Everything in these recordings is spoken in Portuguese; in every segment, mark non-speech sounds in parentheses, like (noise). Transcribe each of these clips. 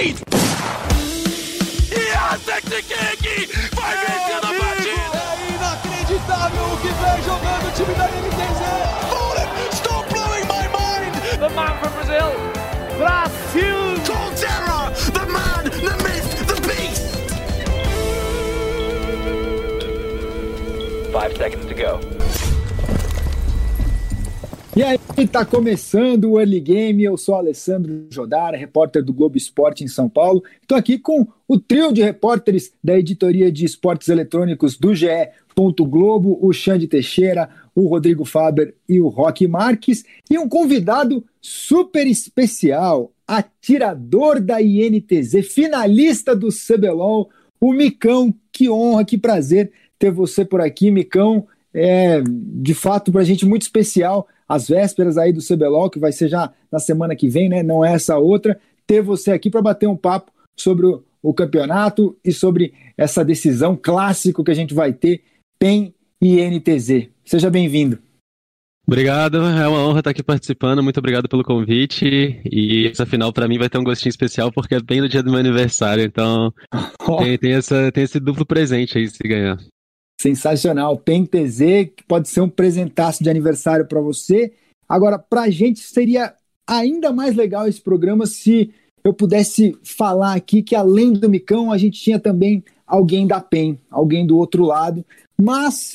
lead! Yantek King vai vencer a partida! É inacreditável o que vem jogando o time da NTZ! Fallen, stop blowing my mind! The man from Brazil, Brasil! Colterra, the man, the myth, the beast! Five seconds to go. E aí, tá começando o Early Game. Eu sou Alessandro Jodara, repórter do Globo Esporte em São Paulo. Estou aqui com o trio de repórteres da editoria de esportes eletrônicos do GE. Globo, o Xande Teixeira, o Rodrigo Faber e o Roque Marques, e um convidado super especial, atirador da INTZ, finalista do CBLOL, o Micão. Que honra, que prazer ter você por aqui, Micão. É de fato para a gente muito especial às vésperas aí do CBLOL, que vai ser já na semana que vem, né? Não é essa outra. Ter você aqui para bater um papo sobre o, o, campeonato e sobre essa decisão clássico que a gente vai ter, PEN e NTZ. Seja bem-vindo. Obrigado, é uma honra estar aqui participando. Muito obrigado pelo convite. E essa final para mim vai ter um gostinho especial porque é bem no dia do meu aniversário. Então (laughs) oh. tem, tem, essa, tem esse duplo presente aí se ganhar. Sensacional. PEN TZ, que pode ser um presentaço de aniversário para você. Agora, para a gente seria ainda mais legal esse programa se eu pudesse falar aqui que além do Micão, a gente tinha também alguém da PEN, alguém do outro lado. Mas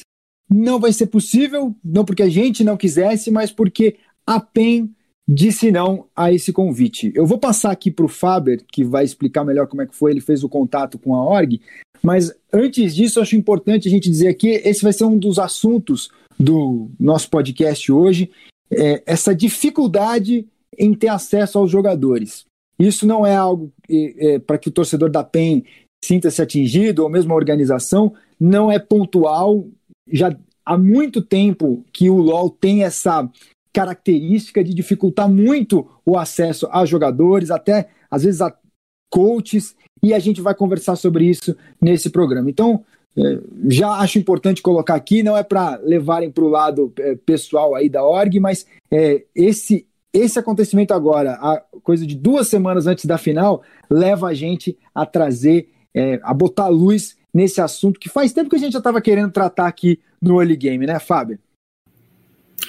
não vai ser possível, não porque a gente não quisesse, mas porque a PEN disse não a esse convite. Eu vou passar aqui para o Faber, que vai explicar melhor como é que foi, ele fez o contato com a org, mas antes disso, acho importante a gente dizer aqui, esse vai ser um dos assuntos do nosso podcast hoje, é, essa dificuldade em ter acesso aos jogadores. Isso não é algo é, para que o torcedor da PEN sinta-se atingido, ou mesmo a organização, não é pontual, já há muito tempo que o LoL tem essa característica de dificultar muito o acesso a jogadores, até às vezes a coaches, e a gente vai conversar sobre isso nesse programa. Então, é, já acho importante colocar aqui, não é para levarem para o lado é, pessoal aí da org, mas é, esse esse acontecimento agora, a coisa de duas semanas antes da final, leva a gente a trazer, é, a botar luz nesse assunto que faz tempo que a gente já estava querendo tratar aqui no Early Game, né, Fábio?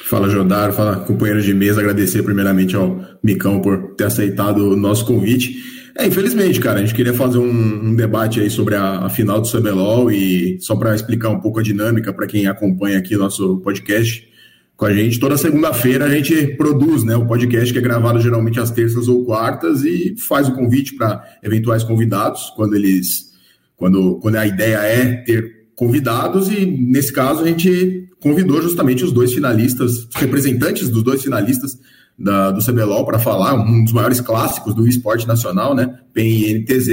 Fala, Jodar, fala, companheiros de mesa. Agradecer primeiramente ao Micão por ter aceitado o nosso convite. É, infelizmente, cara, a gente queria fazer um, um debate aí sobre a, a, final do CBLOL e só para explicar um pouco a dinâmica para quem acompanha aqui nosso podcast com a gente. Toda segunda-feira a gente produz né, o podcast que é gravado geralmente às terças ou quartas e faz o convite para eventuais convidados quando eles. Quando, quando a ideia é ter convidados, e nesse caso a gente convidou justamente os dois finalistas, representantes dos dois finalistas da, do CBLOL para falar, um dos maiores clássicos do esporte nacional, né? PEN e NTZ,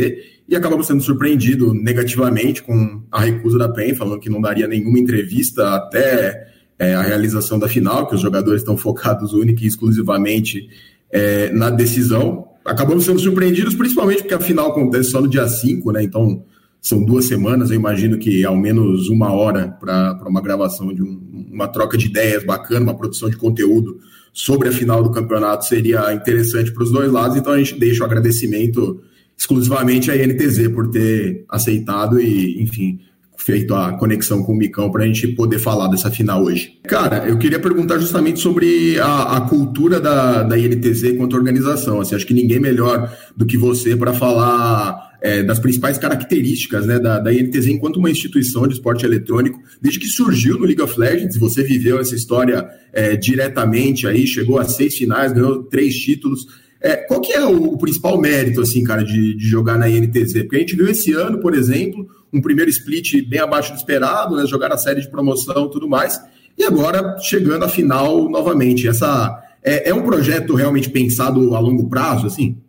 e acabamos sendo surpreendido negativamente com a recusa da PEN, falando que não daria nenhuma entrevista até é, a realização da final, que os jogadores estão focados única e exclusivamente é, na decisão. Acabamos sendo surpreendidos, principalmente porque a final acontece só no dia 5, né? Então são duas semanas, eu imagino que ao menos uma hora para uma gravação de um, uma troca de ideias bacana, uma produção de conteúdo sobre a final do campeonato seria interessante para os dois lados, então a gente deixa o agradecimento exclusivamente à INTZ por ter aceitado e, enfim, feito a conexão com o Micão para a gente poder falar dessa final hoje. Cara, eu queria perguntar justamente sobre a, a cultura da, da INTZ quanto organização. Assim, acho que ninguém melhor do que você para falar é, das principais características né, da, da INTZ enquanto uma instituição de esporte eletrônico, desde que surgiu no League of Legends, você viveu essa história é, diretamente aí, chegou a seis finais, ganhou três títulos. É, qual que é o, o, principal mérito, assim, cara, de, de jogar na INTZ? Porque a gente viu esse ano, por exemplo, um primeiro split bem abaixo do esperado, né, jogar a série de promoção e tudo mais, e agora chegando à final novamente. Essa é, é um projeto realmente pensado a longo prazo, assim?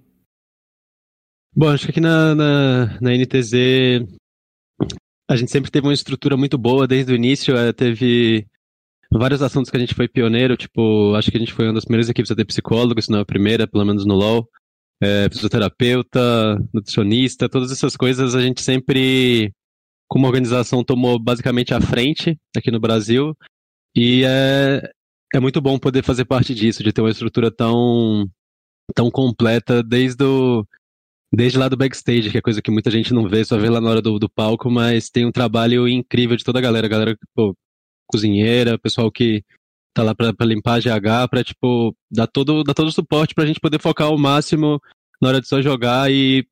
Bom, acho que aqui na, na, na NTZ a gente sempre teve uma estrutura muito boa desde o início. É, teve vários assuntos que a gente foi pioneiro, tipo, acho que a gente foi uma das primeiras equipes a ter psicólogo, se não a primeira, pelo menos no LoL. É, fisioterapeuta, nutricionista, todas essas coisas a gente sempre, como organização, tomou basicamente à frente aqui no Brasil. E é, é muito bom poder fazer parte disso, de ter uma estrutura tão, tão completa desde o desde lá do backstage, que é coisa que muita gente não vê, só vê lá na hora do, do palco, mas tem um trabalho incrível de toda a galera. A galera, pô, cozinheira, pessoal que tá lá pra limpar a GH, pra, tipo, dar todo, dar todo o suporte pra gente poder focar ao máximo na hora de só jogar e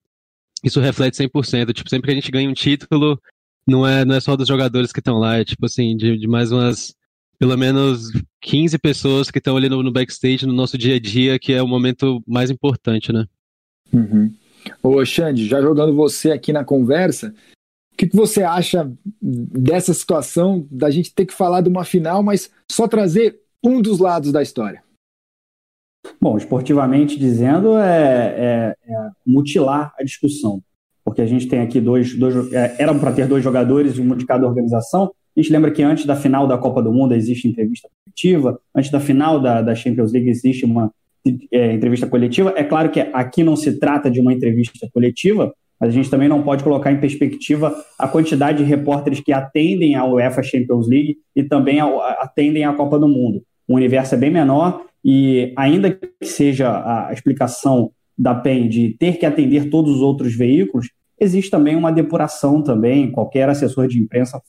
isso reflete 100%. Tipo, sempre que a gente ganha um título, não é, não é só dos jogadores que estão lá, é tipo assim, de, de mais umas pelo menos 15 pessoas que estão ali no, no, backstage, no nosso dia a dia, que é o momento mais importante, né? Uhum. Ô, Xande, já jogando você aqui na conversa, o que, que você acha dessa situação da gente ter que falar de uma final, mas só trazer um dos lados da história? Bom, esportivamente dizendo, é, é, é mutilar a discussão, porque a gente tem aqui dois, dois é, para ter dois jogadores, um de cada organização, a gente lembra que antes da final da Copa do Mundo existe entrevista coletiva, antes da final da, da Champions League existe uma é, entrevista coletiva. É claro que aqui não se trata de uma entrevista coletiva, mas a gente também não pode colocar em perspectiva a quantidade de repórteres que atendem a UEFA Champions League e também atendem à Copa do Mundo. O universo é bem menor e, ainda que seja a explicação da PEN de ter que atender todos os outros veículos, existe também uma depuração também. Qualquer assessor de imprensa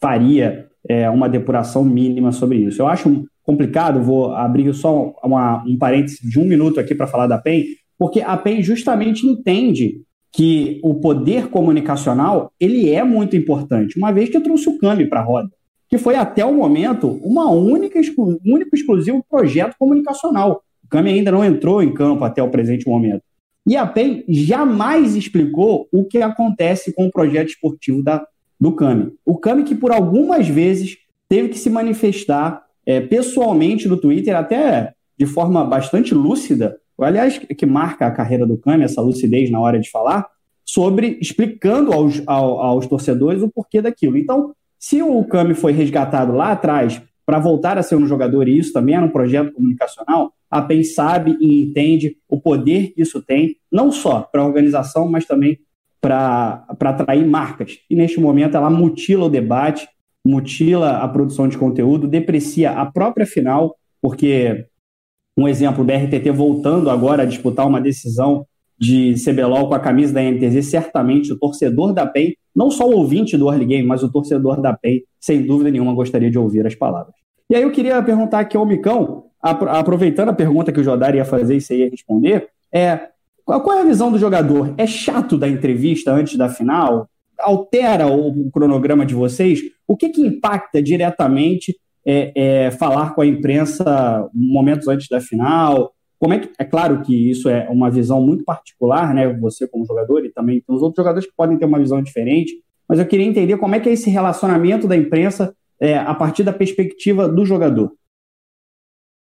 faria é, uma depuração mínima sobre isso. Eu acho complicado, vou abrir só uma, um parênteses de um minuto aqui para falar da PEN, porque a PEN justamente entende que o poder comunicacional ele é muito importante, uma vez que trouxe o CAMI para a roda, que foi até o momento uma única, um único exclusivo projeto comunicacional. O CAMI ainda não entrou em campo até o presente momento. E a PEN jamais explicou o que acontece com o projeto esportivo da, do Kami. O Kami que por algumas vezes teve que se manifestar é, pessoalmente no Twitter, até de forma bastante lúcida, aliás, que marca a carreira do Kami, essa lucidez na hora de falar, sobre explicando aos, aos, torcedores o porquê daquilo. Então, se o Kami foi resgatado lá atrás para voltar a ser um jogador, e isso também era um projeto comunicacional, a PEN sabe e entende o poder que isso tem, não só para a organização, mas também para atrair marcas. E neste momento ela mutila o debate, mutila a produção de conteúdo, deprecia a própria final, porque um exemplo, o BRTT voltando agora a disputar uma decisão de CBLOL com a camisa da NTZ, certamente o torcedor da PEN, não só o ouvinte do Early Game, mas o torcedor da PEN, sem dúvida nenhuma, gostaria de ouvir as palavras. E aí eu queria perguntar aqui ao Micão, aproveitando a pergunta que o Jodar ia fazer e você ia responder, é qual é a visão do jogador? É chato da entrevista antes da final? Altera o cronograma de vocês? O que, que impacta diretamente é, é, falar com a imprensa momentos antes da final? Como é que é claro que isso é uma visão muito particular, né? Você como jogador e também os outros jogadores que podem ter uma visão diferente. Mas eu queria entender como é que é esse relacionamento da imprensa é, a partir da perspectiva do jogador.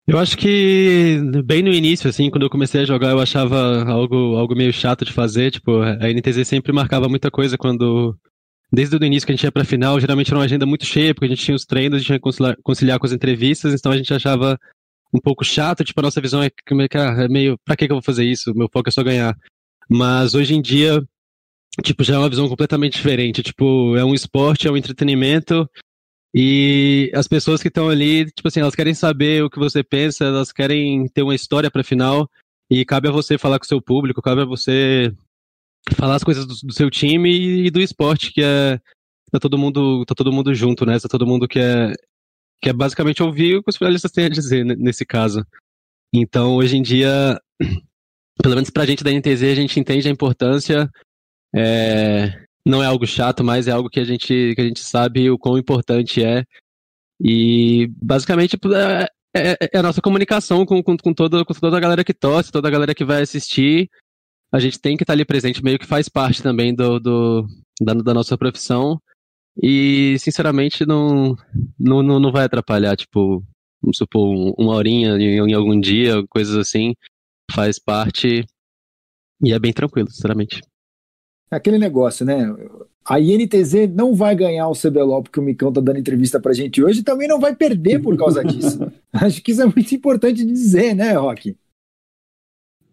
Eu acho que bem no início, assim, quando eu comecei a jogar, eu achava algo, algo meio chato de fazer. Tipo, a NTZ sempre marcava muita coisa quando. Desde o início que a gente ia pra final, geralmente era uma agenda muito cheia, porque a gente tinha os treinos, a gente tinha que conciliar, com as entrevistas, então a gente achava um pouco chato, tipo, a nossa visão é, ah, é meio, pra que, que eu vou fazer isso? Meu foco é só ganhar. Mas hoje em dia, tipo, já é uma visão completamente diferente. Tipo, é um esporte, é um entretenimento, e as pessoas que estão ali, tipo assim, elas querem saber o que você pensa, elas querem ter uma história para final. E cabe a você falar com o seu público, cabe a você falar as coisas do, do seu time e do esporte, que é tá todo mundo, tá todo mundo junto, né? Tá todo mundo que é que é basicamente ouvir o que os finalistas têm a dizer nesse caso. Então, hoje em dia, (clears throat) pelo menos pra gente da NTZ, a gente entende a importância é, não é algo chato, mas é algo que a gente, que a gente sabe o quão importante é. E basicamente é, é, é a nossa comunicação com, com, com, toda, com toda a galera que torce, toda a galera que vai assistir. A gente tem que estar ali presente, meio que faz parte também do, do da, da nossa profissão. E, sinceramente, não, não, não vai atrapalhar, tipo, vamos supor, uma horinha em, em algum dia, coisas assim. Faz parte. E é bem tranquilo, sinceramente. É aquele negócio, né? A INTZ não vai ganhar o CBLOL porque o Micão tá dando entrevista pra gente hoje e também não vai perder por causa disso. (laughs) Acho que isso é muito importante dizer, né, Rock?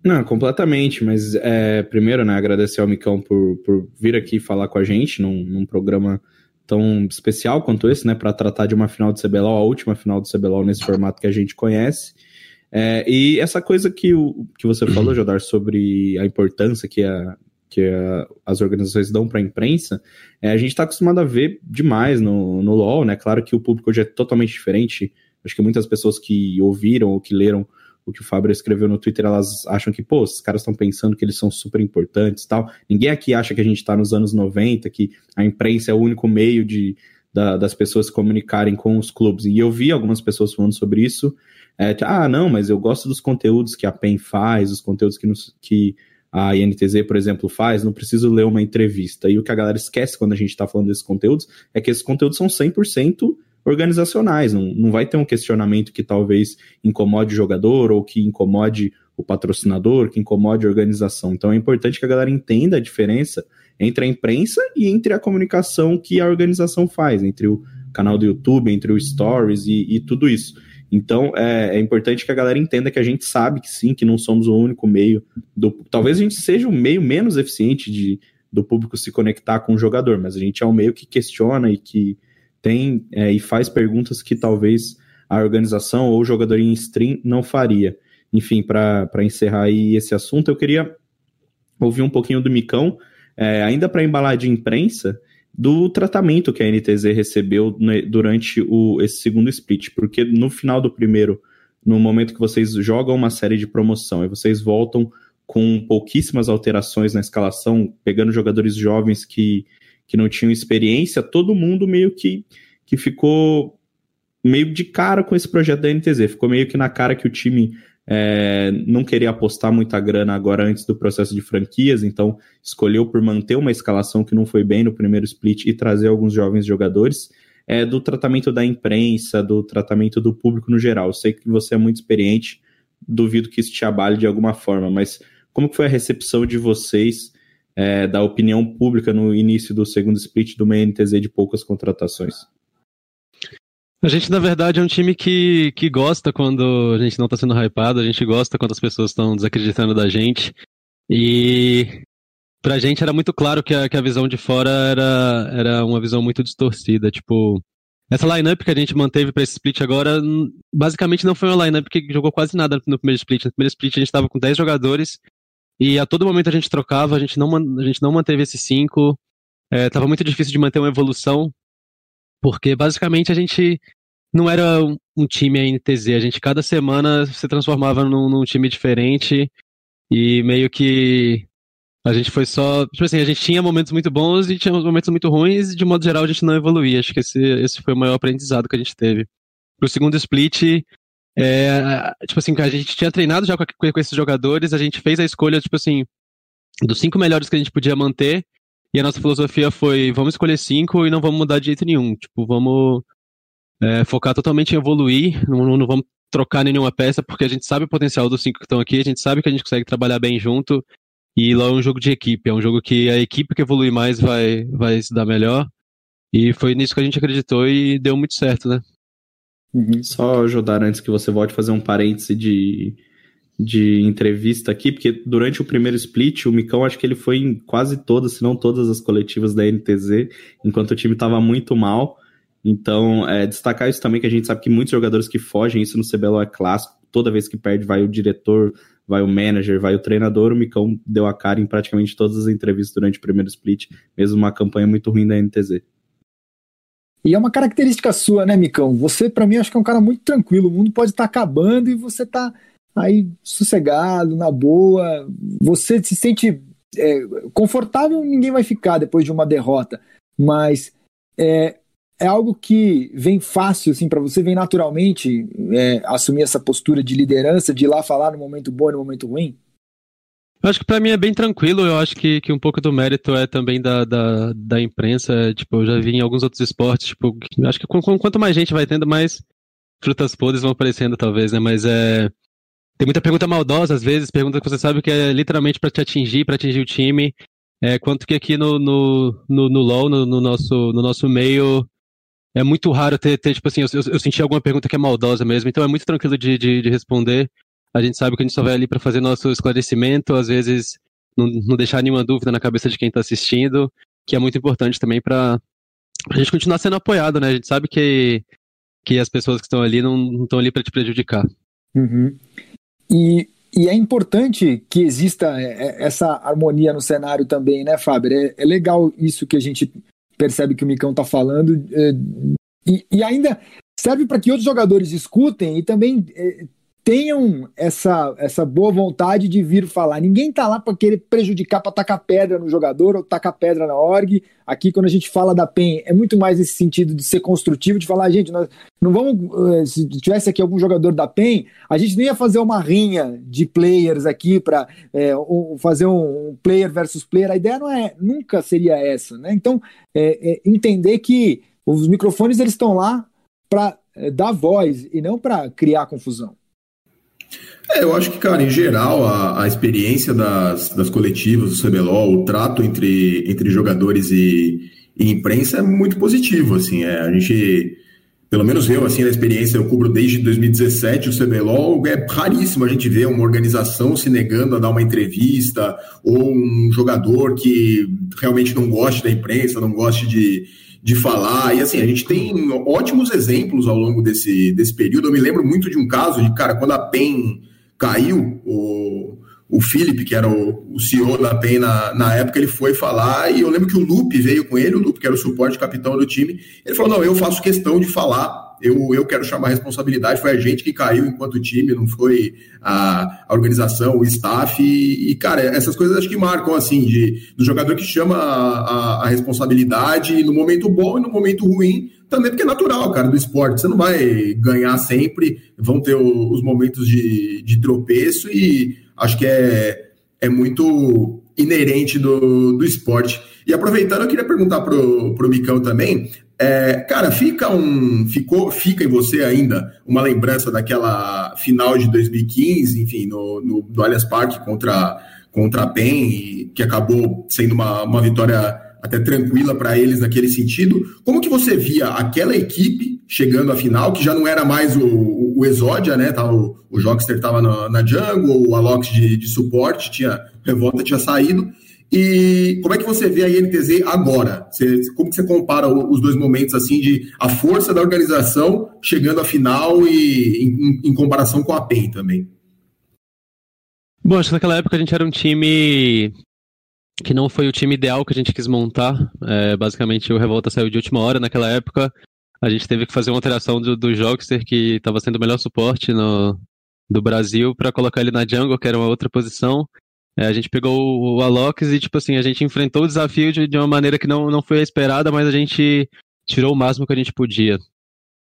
Não, completamente, mas é, primeiro, né, agradecer ao Micão por, por vir aqui falar com a gente num, num programa tão especial quanto esse, né, para tratar de uma final de CBLOL, a última final de CBLOL nesse formato que a gente conhece. É, e essa coisa que, o, que você falou, Jodar, sobre a importância que a, que uh, as organizações dão para a imprensa, é, a gente está acostumado a ver demais no, no LoL, né? Claro que o público hoje é totalmente diferente. Acho que muitas pessoas que ouviram ou que leram o que o Fábio escreveu no Twitter, elas acham que, pô, os caras estão pensando que eles são super importantes tal. Ninguém aqui acha que a gente está nos anos 90, que a imprensa é o único meio de, da, das pessoas se comunicarem com os clubes. E eu vi algumas pessoas falando sobre isso. É, ah, não, mas eu gosto dos conteúdos que a PEN faz, os conteúdos que, nos, que a INTZ, por exemplo, faz, não preciso ler uma entrevista. E o que a galera esquece quando a gente está falando desses conteúdos é que esses conteúdos são 100% organizacionais. Não, não vai ter um questionamento que talvez incomode o jogador ou que incomode o patrocinador, que incomode a organização. Então é importante que a galera entenda a diferença entre a imprensa e entre a comunicação que a organização faz, entre o canal do YouTube, entre o Stories e, e tudo isso. Então é, é, importante que a galera entenda que a gente sabe que sim, que não somos o único meio do. Talvez a gente seja o meio menos eficiente de, do público se conectar com o jogador, mas a gente é um meio que questiona e que tem é, e faz perguntas que talvez a organização ou o jogador em stream não faria. Enfim, para encerrar aí esse assunto, eu queria ouvir um pouquinho do Micão, é, ainda para embalar de imprensa, do tratamento que a NTZ recebeu né, durante o, esse segundo split, porque no final do primeiro, no momento que vocês jogam uma série de promoção e vocês voltam com pouquíssimas alterações na escalação, pegando jogadores jovens que que não tinham experiência, todo mundo meio que, que ficou meio de cara com esse projeto da NTZ. Ficou meio que na cara que o time é, não queria apostar muita grana agora antes do processo de franquias, então escolheu por manter uma escalação que não foi bem no primeiro split e trazer alguns jovens jogadores. É, do tratamento da imprensa, do tratamento do público no geral. Eu sei que você é muito experiente, duvido que isso te abale de alguma forma, mas como que foi a recepção de vocês é, da opinião pública no início do segundo split do MNTZ de poucas contratações? A gente, na verdade, é um time que, que gosta quando a gente não está sendo hypado, a gente gosta quando as pessoas estão desacreditando da gente. E pra gente era muito claro que a, que a visão de fora era, era uma visão muito distorcida. Tipo, essa lineup que a gente manteve para esse split agora, basicamente não foi uma lineup que jogou quase nada no primeiro split. No primeiro split a gente estava com 10 jogadores e a todo momento a gente trocava, a gente não, a gente não manteve esses cinco. É, tava muito difícil de manter uma evolução, porque basicamente a gente não era um, time NTZ, a gente cada semana se transformava num, num, time diferente e meio que a gente foi só. Tipo assim, a gente tinha momentos muito bons e tinha momentos muito ruins e de modo geral a gente não evoluía. Acho que esse, esse foi o maior aprendizado que a gente teve. Pro segundo split, é, tipo assim, a gente tinha treinado já com, com, esses jogadores, a gente fez a escolha, tipo assim, dos cinco melhores que a gente podia manter, e a nossa filosofia foi, vamos escolher cinco e não vamos mudar de jeito nenhum. Tipo, vamos é, focar totalmente em evoluir, não, não, vamos trocar nenhuma peça, porque a gente sabe o potencial dos cinco que estão aqui, a gente sabe que a gente consegue trabalhar bem junto, e lá é um jogo de equipe, é um jogo que a equipe que evolui mais vai, vai se dar melhor, e foi nisso que a gente acreditou e deu muito certo, né? Uhum. Só ajudar antes que você volte fazer um parêntese de, de entrevista aqui, porque durante o primeiro split, o Micão acho que ele foi em quase todas, se não todas as coletivas da NTZ, enquanto o time estava muito mal. Então, é, destacar isso também, que a gente sabe que muitos jogadores que fogem, isso no CBLOL é clássico, toda vez que perde vai o diretor, vai o manager, vai o treinador, o Micão deu a cara em praticamente todas as entrevistas durante o primeiro split, mesmo uma campanha muito ruim da NTZ. E é uma característica sua, né, Micão? Você, para mim, acho que é um cara muito tranquilo. O mundo pode estar tá acabando e você tá aí sossegado, na boa. Você se sente é, confortável, ninguém vai ficar depois de uma derrota. Mas é, é algo que vem fácil, assim, para você, vem naturalmente é, assumir essa postura de liderança, de ir lá falar no momento bom e no momento ruim? Eu acho que para mim é bem tranquilo, eu acho que, que um pouco do mérito é também da, da, da imprensa, tipo, eu já vi em alguns outros esportes, tipo, acho que quanto mais gente vai tendo, mais frutas podres vão aparecendo, talvez, né, mas é... Tem muita pergunta maldosa, às vezes, pergunta que você sabe que é literalmente para te atingir, para atingir o time, é, quanto que aqui no, no, no, no LoL, no, no, nosso, no nosso meio, é muito raro ter, ter tipo assim, eu, eu, eu, senti alguma pergunta que é maldosa mesmo, então é muito tranquilo de, de, de responder. A gente sabe que a gente só vai ali para fazer nosso esclarecimento, às vezes não, não deixar nenhuma dúvida na cabeça de quem está assistindo, que é muito importante também para a gente continuar sendo apoiado, né? A gente sabe que, que as pessoas que estão ali não estão ali para te prejudicar. Uhum. E, e é importante que exista é, essa harmonia no cenário também, né, Fábio? É, é legal isso que a gente percebe que o Micão está falando. É, e, e, ainda serve para que outros jogadores escutem e também é, tenham essa, essa boa vontade de vir falar. Ninguém tá lá para querer prejudicar, para tacar pedra no jogador ou tacar pedra na org. Aqui, quando a gente fala da PEN, é muito mais esse sentido de ser construtivo, de falar, gente, nós não vamos. Eh, se tivesse aqui algum jogador da PEN, a gente nem ia fazer uma rinha de players aqui para é, fazer um player versus player. A ideia não é, nunca seria essa, né? Então, é, é entender que os microfones eles estão lá para é, dar voz e não para criar confusão. É, eu acho que, cara, em geral, a, a experiência das, das coletivas do CBLOL, o trato entre, entre jogadores e, e imprensa é muito positivo, assim, é, a gente, pelo menos eu, assim, na experiência, eu cubro desde 2017 o CBLOL, é raríssimo a gente ver uma organização se negando a dar uma entrevista, ou um jogador que realmente não goste da imprensa, não goste de, de falar. E assim, a gente tem ótimos exemplos ao longo desse, desse período. Eu me lembro muito de um caso de, cara, quando a PEN caiu, o, o Felipe, que era o, o CEO da PEN na, na época, ele foi falar, e eu lembro que o Lupe veio com ele, o Lupe, que era o suporte capitão do time, ele falou, não, eu faço questão de falar, eu, eu quero chamar a responsabilidade, foi a gente que caiu enquanto time, não foi a, a organização, o staff, e, e, cara, essas coisas acho que marcam, assim, de, do jogador que chama a, a, a responsabilidade no momento bom e no momento ruim, também porque é natural, cara, do esporte. Você não vai ganhar sempre, vão ter os momentos de, de tropeço e acho que é, é muito inerente do, do esporte. E aproveitando, eu queria perguntar pro, pro Micão também. É, cara, fica um. Ficou, fica em você ainda uma lembrança daquela final de 2015, enfim, no, no, no Allianz Parque contra, contra a PEN, que acabou sendo uma, uma vitória até tranquila para eles naquele sentido. Como que você via aquela equipe chegando à final, que já não era mais o, o, o Exódia, né? Tava, o, o Jockster estava na, na jungle, o Alox de, de suporte, tinha Revolta tinha saído. E como é que você vê a INTZ agora? Você, como que você compara os dois momentos assim de a força da organização chegando à final e em, em comparação com a PEN também? Bom, acho que naquela época a gente era um time que não foi o time ideal que a gente quis montar. É, basicamente, o Revolta saiu de última hora naquela época. A gente teve que fazer uma alteração do, do Jogster, que estava sendo o melhor suporte no, do Brasil, para colocar ele na jungle, que era uma outra posição. É, a gente pegou o Alox e, tipo assim, a gente enfrentou o desafio de, de uma maneira que não, não foi esperada, mas a gente tirou o máximo que a gente podia.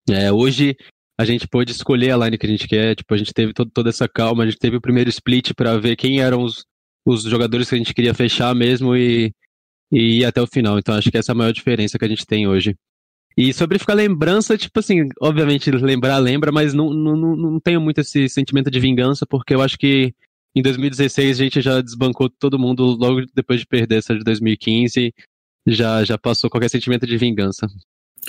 É, hoje, a gente pôde escolher a line que a gente quer, tipo, a gente teve todo, toda essa calma, a gente teve o primeiro split para ver quem eram os, os jogadores que a gente queria fechar mesmo e, e ir até o final. Então acho que essa é a maior diferença que a gente tem hoje. E sobre ficar lembrança, tipo assim, obviamente lembrar, lembra, mas não, não, não tenho muito esse sentimento de vingança, porque eu acho que em 2016 a gente já desbancou todo mundo logo depois de perder essa de 2015, já, já passou qualquer sentimento de vingança.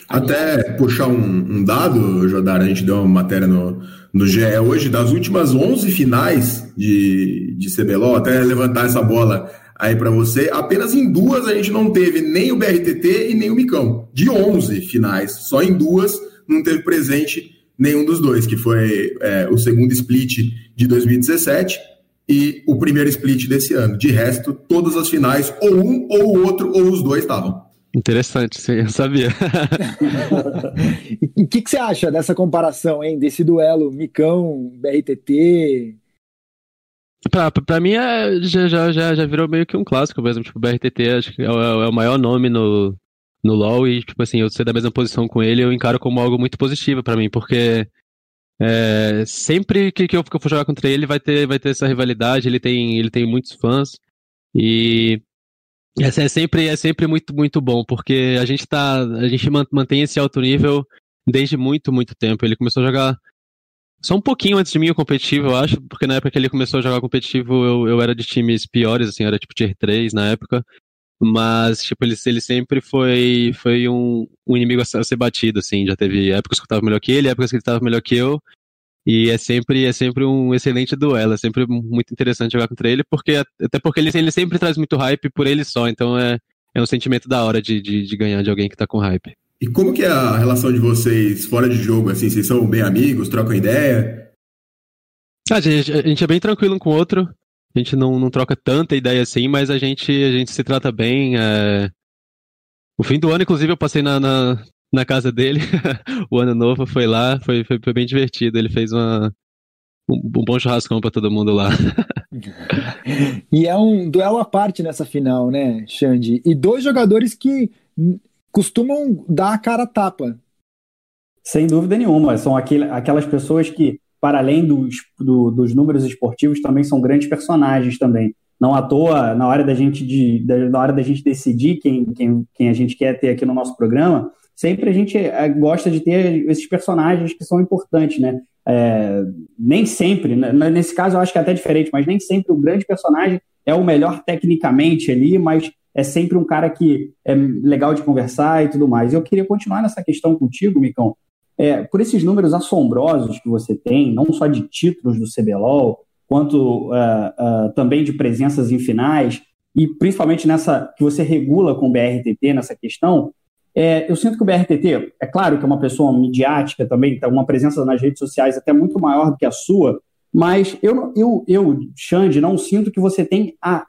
Até puxar um, um dado, Jodar, a gente deu uma matéria no, no GE hoje, das últimas 11 finais de, de CBLOL, até levantar essa bola aí para você, apenas em duas a gente não teve nem o BRTT e nem o Micão. De 11 finais, só em duas não teve presente nenhum dos dois, que foi é, o segundo split de 2017 e o primeiro split desse ano. De resto, todas as finais, ou um, ou o outro, ou os dois estavam. Interessante, sim, eu sabia. (laughs) o que, que, você acha dessa comparação, hein? Desse duelo Micão, BRTT? Pra, pra mim é, já, já, já, já virou meio que um clássico mesmo. Tipo, o BRTT acho que é o, é o maior nome no, no LoL e, tipo assim, eu ser da mesma posição com ele, eu encaro como algo muito positivo para mim, porque é, sempre que, que, eu, que eu for jogar contra ele vai ter, vai ter essa rivalidade, ele tem, ele tem muitos fãs e é, é, sempre, é sempre muito, muito bom, porque a gente tá. A gente mantém esse alto nível desde muito, muito tempo. Ele começou a jogar só um pouquinho antes de mim o competitivo, eu acho, porque na época que ele começou a jogar competitivo, eu, eu era de times piores, assim, era tipo tier 3 na época. Mas, tipo, ele, ele sempre foi, foi um, um inimigo a ser batido, assim. Já teve épocas que eu tava melhor que ele, épocas que ele tava melhor que eu. E é sempre, é sempre um excelente duelo, é sempre muito interessante jogar contra ele, porque até porque ele, ele sempre traz muito hype por ele só, então é, é um sentimento da hora de, de, de ganhar de alguém que tá com hype. E como que é a relação de vocês fora de jogo, assim, vocês são bem amigos, trocam ideia? A gente, a gente é bem tranquilo um com o outro. A gente não, não troca tanta ideia assim, mas a gente, a gente se trata bem. É... O fim do ano, inclusive, eu passei na, na, na casa dele. (laughs) o ano novo foi lá, foi, foi, foi bem divertido. Ele fez uma, um, um bom churrascão para todo mundo lá. (laughs) e é um duelo à parte nessa final, né, Xande? E dois jogadores que costumam dar a cara a tapa. Sem dúvida nenhuma. São aquele, aquelas pessoas que, para além dos, do, dos números esportivos, também são grandes personagens também. Não à toa, na hora da gente, de, na hora da gente decidir quem, quem, quem a gente quer ter aqui no nosso programa, sempre a gente eh, gosta de ter esses personagens que são importantes, né? É, nem sempre, né? nesse caso eu acho que é até diferente, mas nem sempre o grande personagem é o melhor tecnicamente ali, mas é sempre um cara que é legal de conversar e tudo mais. Eu queria continuar nessa questão contigo, Micão, é, por esses números assombrosos que você tem, não só de títulos do CBLOL, quanto uh, uh, também de presenças em finais, e principalmente nessa que você regula com o BRTT nessa questão, é, eu sinto que o BRTT, é claro que é uma pessoa midiática também, tem uma presença nas redes sociais até muito maior do que a sua, mas eu, eu, eu Xande, não sinto que você tem a,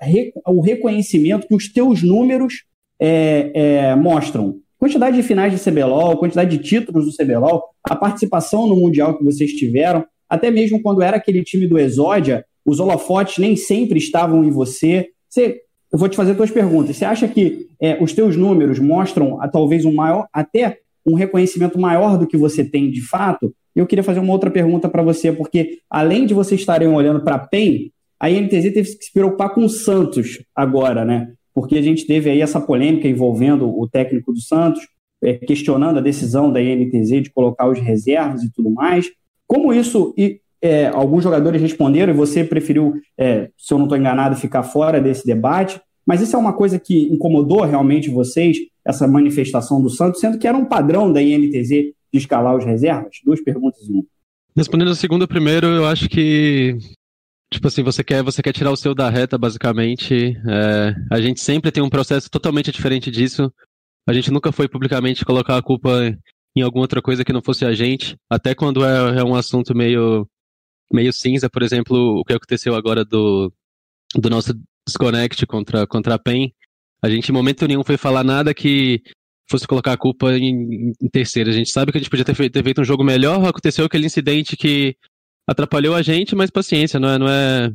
o reconhecimento que os teus números é, é, mostram. Quantidade de finais de CBLOL, quantidade de títulos do CBLOL, a participação no Mundial que vocês tiveram, até mesmo quando era aquele time do Exódia, os holofotes nem sempre estavam em você. Você eu vou te fazer duas perguntas. Você acha que é, os teus números mostram a, talvez um maior, até um reconhecimento maior do que você tem de fato? Eu queria fazer uma outra pergunta para você, porque além de vocês estarem olhando para a PEN, a INTZ teve que se preocupar com o Santos agora, né? Porque a gente teve aí essa polêmica envolvendo o técnico do Santos, é, questionando a decisão da INTZ de colocar os reservas e tudo mais. Como isso é, alguns jogadores responderam e você preferiu, é, se eu não estou enganado, ficar fora desse debate. Mas isso é uma coisa que incomodou realmente vocês, essa manifestação do Santos, sendo que era um padrão da INTZ de escalar os reservas? Duas perguntas em uma. Respondendo a segunda primeiro, eu acho que tipo assim, você quer, você quer tirar o seu da reta, basicamente. É, a gente sempre tem um processo totalmente diferente disso. A gente nunca foi publicamente colocar a culpa em alguma outra coisa que não fosse a gente, até quando é, é um assunto meio meio cinza, por exemplo, o que aconteceu agora do, do nosso desconnect contra, contra a PEN. A gente em momento nenhum foi falar nada que fosse colocar a culpa em, em terceira. A gente sabe que a gente podia ter feito, ter feito um jogo melhor, aconteceu aquele incidente que atrapalhou a gente, mas paciência, não é, não é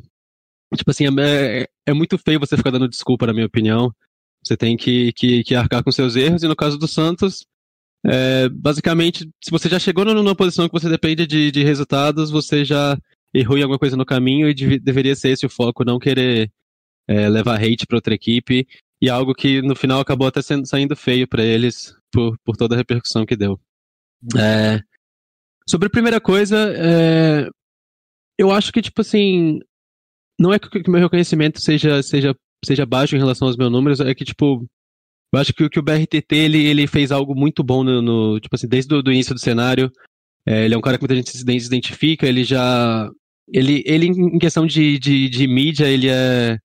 tipo assim, é, é, é muito feio você ficar dando desculpa, na minha opinião. Você tem que, que, que arcar com seus erros, e no caso do Santos, é, basicamente, se você já chegou numa posição que você depende de, de resultados, você já errou em alguma coisa no caminho e de, deveria ser esse o foco, não querer é, levar hate para outra equipe. E algo que no final acabou até sendo, saindo feio para eles por, por toda a repercussão que deu. É, sobre a primeira coisa, é, eu acho que, tipo assim, não é que o meu reconhecimento seja, seja, seja baixo em relação aos meus números, é que, tipo, eu acho que, que o BRTT ele, ele fez algo muito bom no, no tipo assim, desde o início do cenário. É, ele é um cara que muita gente se identifica, ele já. Ele, ele em questão de, de, de mídia, ele é.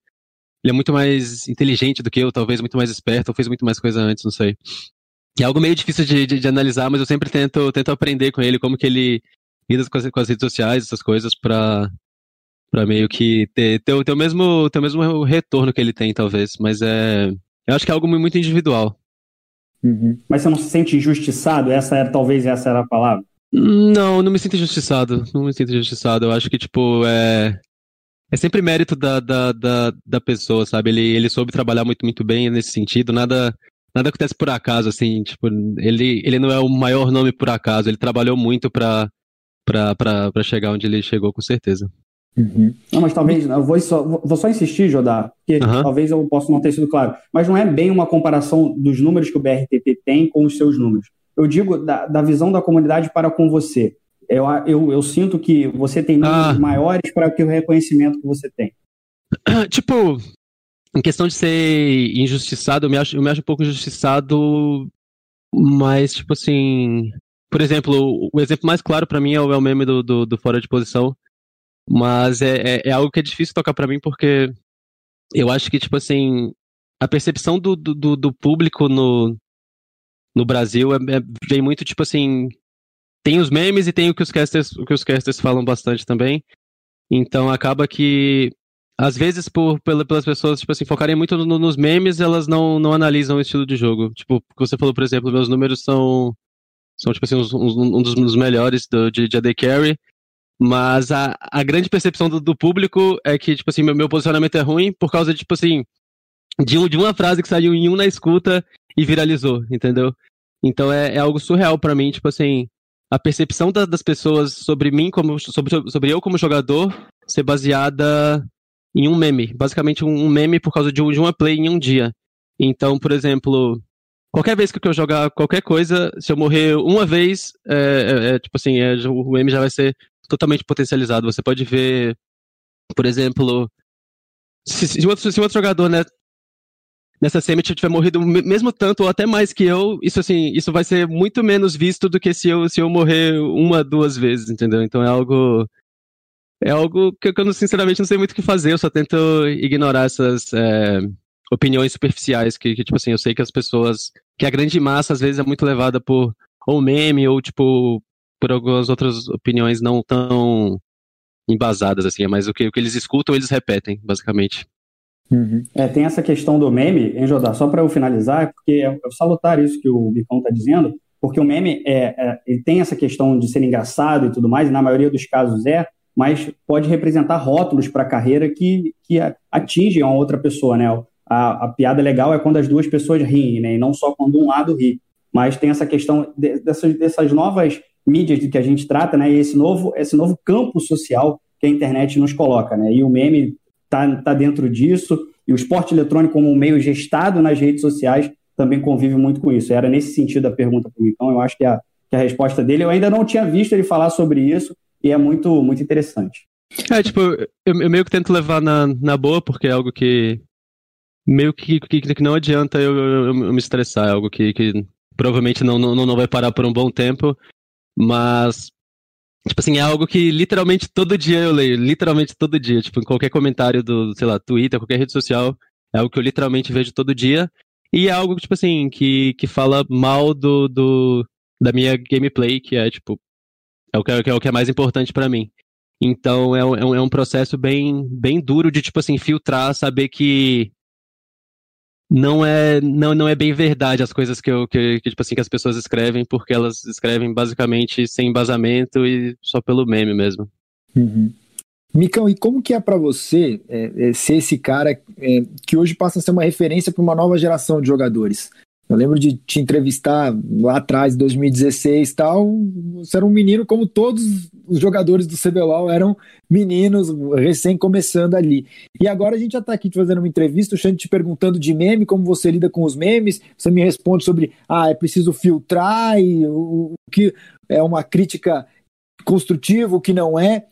Ele é muito mais inteligente do que eu, talvez muito mais esperto, ou fez muito mais coisa antes, não sei. É algo meio difícil de, de, de analisar, mas eu sempre tento, tento aprender com ele como que ele lida com as, com as redes sociais, essas coisas, pra, pra meio que ter, ter, ter, o mesmo, ter o mesmo retorno que ele tem, talvez. Mas é, eu acho que é algo muito individual. Uhum. Mas você não se sente injustiçado? Essa era, talvez essa era a palavra. Não, não me sinto injustiçado. Não me sinto injustiçado. Eu acho que, tipo, é. É sempre mérito da, da, da, da pessoa, sabe? Ele, ele soube trabalhar muito, muito bem nesse sentido. Nada, nada acontece por acaso, assim. Tipo, ele, ele não é o maior nome por acaso. Ele trabalhou muito pra, pra, pra, pra chegar onde ele chegou, com certeza. Uhum. Não, mas talvez, eu vou só, vou só insistir, Jodar, porque uhum. talvez eu possa não ter sido claro, mas não é bem uma comparação dos números que o BRTT tem com os seus números. Eu digo da, da visão da comunidade para com você. Eu, eu, eu sinto que você tem números ah. maiores para que o reconhecimento que você tem. (clears throat) Tipo, em questão de ser injustiçado, eu me acho, eu me acho um pouco injustiçado, mas, tipo assim. Por exemplo, o exemplo mais claro para mim é o, é o meme do, do, do fora de posição mas é, é, é algo que é difícil tocar para mim porque eu acho que, tipo assim, a percepção do, do, do público no, no Brasil é, é, vem muito, tipo assim, tem os memes e tem o que os casters, o que os casters falam bastante também. Então acaba que às vezes por pelas pessoas tipo assim focarem muito no, nos memes, elas não, não analisam o estilo de jogo. Tipo, você falou, por exemplo, meus números são são tipo assim uns, uns, um dos melhores do, de, de AD Carry. Mas a, a grande percepção do, do público é que, tipo assim, meu, meu posicionamento é ruim por causa, tipo assim, de, de uma frase que saiu em um na escuta e viralizou, entendeu? Então é, é algo surreal para mim, tipo assim, a percepção da, das pessoas sobre mim, como, sobre, sobre eu como jogador, ser baseada em um meme. Basicamente um, um meme por causa de, de uma play em um dia. Então, por exemplo, qualquer vez que eu jogar qualquer coisa, se eu morrer uma vez, é, é, é tipo assim, é, o meme já vai ser totalmente potencializado. Você pode ver, por exemplo, se, se, outro, se outro jogador, né, nessa semi tiver morrido mesmo tanto ou até mais que eu, isso assim, isso vai ser muito menos visto do que se eu, se eu morrer uma, duas vezes, entendeu? Então é algo é algo que eu sinceramente não sei muito o que fazer, eu só tento ignorar essas é, opiniões superficiais que, que, tipo assim, eu sei que as pessoas, que a grande massa às vezes é muito levada por ou meme ou tipo por algumas outras opiniões não tão embasadas, assim, mais o que, o que eles escutam, eles repetem, basicamente. Uhum. É, tem essa questão do meme, hein, Jodá? Só para eu finalizar, porque é, é salutar isso que o Bicão está dizendo, porque o meme é, é, ele tem essa questão de ser engraçado e tudo mais, e na maioria dos casos é, mas pode representar rótulos para a carreira que, que atingem a outra pessoa, né? A, a, piada legal é quando as duas pessoas riem, né? E não só quando um lado ri. Mas tem essa questão de, dessas, dessas novas mídias de que a gente trata, né? E esse novo, esse novo campo social que a internet nos coloca, né? E o meme tá, tá dentro disso, e o esporte eletrônico como um meio gestado nas redes sociais também convive muito com isso. Era nesse sentido a pergunta para o Micão, eu acho que a, que a resposta dele, eu ainda não tinha visto ele falar sobre isso, e é muito, muito interessante. É, tipo, eu, eu meio que tento levar na, na boa, porque é algo que meio que, que, que não adianta eu, eu, eu, me estressar, é algo que, que provavelmente não, não, não vai parar por um bom tempo, mas, tipo assim, é algo que literalmente todo dia eu leio, literalmente todo dia, tipo, em qualquer comentário do, sei lá, Twitter, qualquer rede social, é algo que eu literalmente vejo todo dia, e é algo, tipo assim, que, que fala mal do, do, da minha gameplay, que é, tipo, é o que é, é o que é mais importante para mim. Então é um, é um processo bem, bem duro de, tipo assim, filtrar, saber que não é não, não é bem verdade as coisas que, eu, que, que, tipo assim, que as pessoas escrevem, porque elas escrevem basicamente sem embasamento e só pelo meme mesmo. Uhum. Micão, e como que é para você é, é, ser esse cara é, que hoje passa a ser uma referência para uma nova geração de jogadores? Eu lembro de te entrevistar lá atrás, em 2016 e tal. Você era um menino como todos os jogadores do CBLOL eram meninos, recém começando ali. E agora a gente já está aqui te fazendo uma entrevista, o Xande te perguntando de meme, como você lida com os memes. Você me responde sobre, ah, é preciso filtrar e o, o que é uma crítica construtiva, o que não é.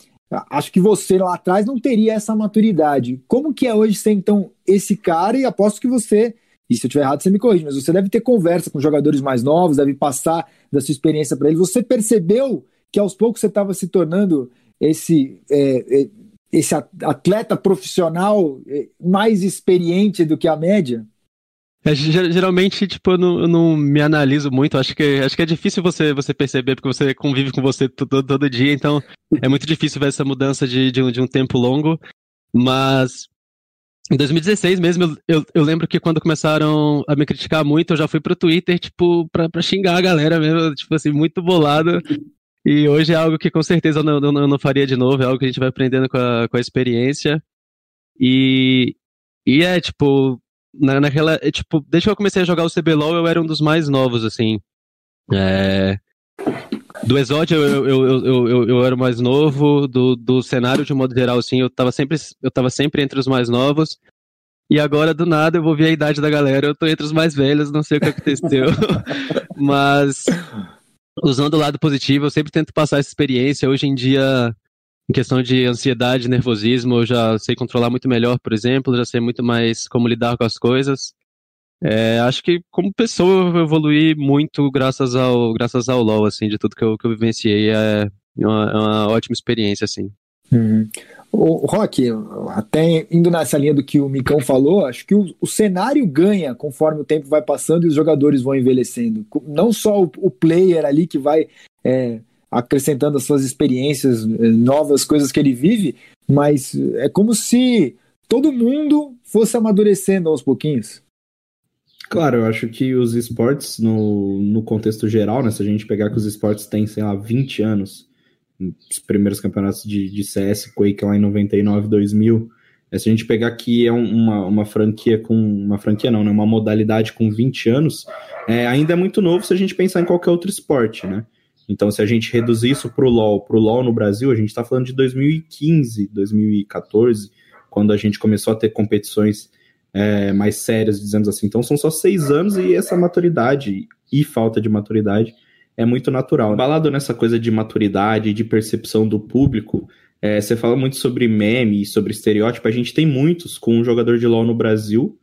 Acho que você lá atrás não teria essa maturidade. Como que é hoje ser então esse cara e aposto que você e se eu estiver errado, você me corrige, mas você deve ter conversa com jogadores mais novos, deve passar da sua experiência para eles. Você percebeu que aos poucos você estava se tornando esse, é, é, esse atleta profissional é, mais experiente do que a média? É, geralmente, tipo, eu não, eu não, me analiso muito. Acho que, acho que é difícil você, você perceber, porque você convive com você todo, todo dia, então é muito difícil ver essa mudança de, de, um, de um tempo longo. Mas em 2016 mesmo, eu, eu, eu, lembro que quando começaram a me criticar muito, eu já fui pro Twitter, tipo, pra, pra xingar a galera mesmo, tipo assim, muito bolado. E hoje é algo que com certeza eu não, não, não faria de novo, é algo que a gente vai aprendendo com a, com a experiência. E, e é, tipo, na, naquela. É, tipo, desde que eu comecei a jogar o CBLOL, eu era um dos mais novos, assim. É, do Exódio eu, eu, eu, eu, era o mais novo, do, do cenário de modo geral, assim, eu tava, sempre, eu tava sempre entre os mais novos. E agora, do nada, eu vou ver a idade da galera, eu tô entre os mais velhos, não sei o que aconteceu. (laughs) Mas, usando o lado positivo, eu sempre tento passar essa experiência. Hoje em dia, em questão de ansiedade, nervosismo, eu já sei controlar muito melhor, por exemplo, já sei muito mais como lidar com as coisas. É, acho que como pessoa eu evoluí muito graças ao, graças ao LoL, assim, de tudo que eu, que eu vivenciei. É uma, é uma ótima experiência, assim. Uhum. O Rock, até indo nessa linha do que o Micão falou, acho que o, o, cenário ganha conforme o tempo vai passando e os jogadores vão envelhecendo. Não só o, o player ali que vai é, acrescentando as suas experiências, eh, novas coisas que ele vive, mas é como se todo mundo fosse amadurecendo aos pouquinhos. Claro, eu acho que os esportes, no, no contexto geral, né, se a gente pegar que os esportes têm, sei lá, 20 anos, os primeiros campeonatos de, de CS, Quake lá em 99, 2000, é, se a gente pegar que é uma, uma franquia com. Uma franquia não, né? Uma modalidade com 20 anos, é, ainda é muito novo se a gente pensar em qualquer outro esporte, né? Então, se a gente reduzir isso para o LoL, para o LoL no Brasil, a gente está falando de 2015, 2014, quando a gente começou a ter competições é, mais sérias, dizendo assim. Então, são só seis anos e essa maturidade e falta de maturidade é muito natural. Balado nessa coisa de maturidade, de percepção do público, é, você fala muito sobre meme, sobre estereótipo. A gente tem muitos com um jogador de LoL no Brasil.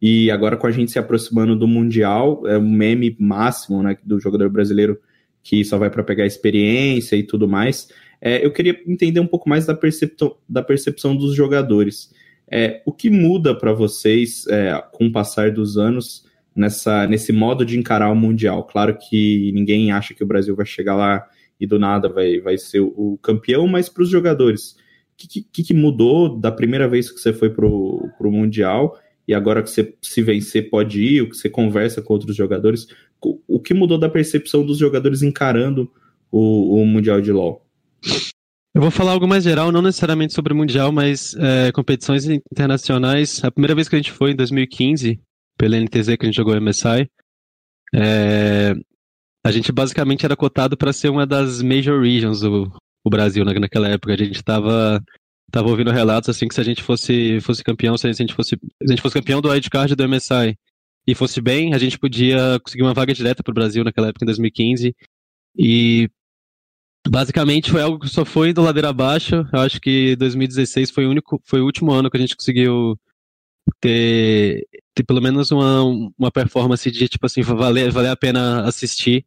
E agora com a gente se aproximando do Mundial, é um meme máximo né, do jogador brasileiro que só vai para pegar experiência e tudo mais. É, eu queria entender um pouco mais da, percepção, da percepção dos jogadores. É, o que muda para vocês é, com o passar dos anos nessa, nesse modo de encarar o Mundial? Claro que ninguém acha que o Brasil vai chegar lá e do nada vai, vai ser o campeão, mas para os jogadores, o que, que, que, mudou da primeira vez que você foi para o Mundial e agora que você se vencer pode ir, o que você conversa com outros jogadores? O, o que mudou da percepção dos jogadores encarando o, o Mundial de LoL? Eu vou falar algo mais geral, não necessariamente sobre o Mundial, mas é, competições internacionais. A primeira vez que a gente foi, em 2015, pela NTZ, que a gente jogou MSI, é, a gente basicamente era cotado para ser uma das major regions do o Brasil né, naquela época. A gente estava tava ouvindo relatos assim que se a gente fosse fosse campeão, se a gente fosse se a gente fosse campeão do wildcard do MSI e fosse bem, a gente podia conseguir uma vaga direta para o Brasil naquela época em 2015. E basicamente foi algo que só foi indo ladeira abaixo. Eu acho que 2016 foi o único foi o último ano que a gente conseguiu ter, ter pelo menos uma, uma performance de tipo assim, valer, valer a pena assistir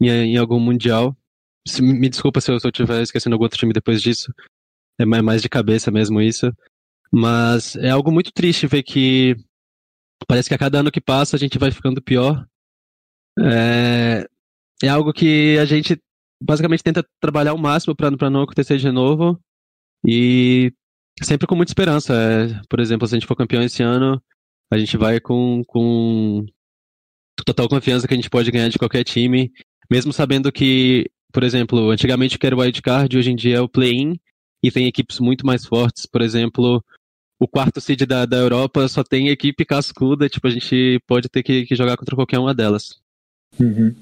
em, em algum mundial. Se, me desculpa se eu estiver esquecendo algum outro time depois disso. É mais de cabeça mesmo isso. Mas é algo muito triste ver que parece que a cada ano que passa a gente vai ficando pior. É, é algo que a gente basicamente tenta trabalhar o máximo para não acontecer de novo. E sempre com muita esperança. É, por exemplo, se a gente for campeão esse ano, a gente vai com, com total confiança que a gente pode ganhar de qualquer time mesmo sabendo que, por exemplo, antigamente que era o wildcard, hoje em dia é o play-in, e tem equipes muito mais fortes. Por exemplo, o quarto seed da, da Europa só tem equipe cascuda, tipo, a gente pode ter que, que jogar contra qualquer uma delas. Uhum.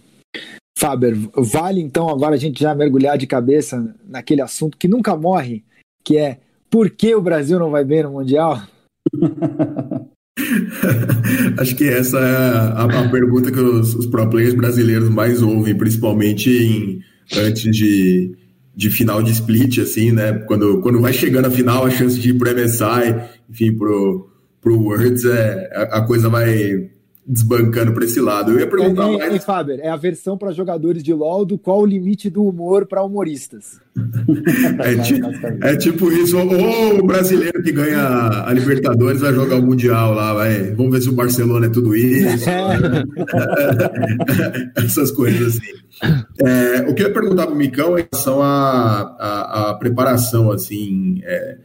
Faber, vale então agora a gente já mergulhar de cabeça naquele assunto que nunca morre, que é por que o Brasil não vai bem no Mundial? (laughs) Acho que essa é a, a pergunta que os, os, pro players brasileiros mais ouvem, principalmente em, antes de, de final de split, assim, né? Quando, quando vai chegando a final, a chance de ir pro MSI, enfim, pro, pro Worlds, é, a, a coisa vai, desbancando para esse lado. Eu ia perguntar é, mais. É, Faber, é a versão para jogadores de LoL do qual o limite do humor para humoristas. (laughs) é, ti, é, tipo isso. Ou o brasileiro que ganha a Libertadores vai jogar o Mundial lá, vai. Vamos ver se o Barcelona é tudo isso. É. (laughs) (laughs) Essas coisas assim. É, o que eu ia perguntar para o Micão em relação à preparação, assim, é,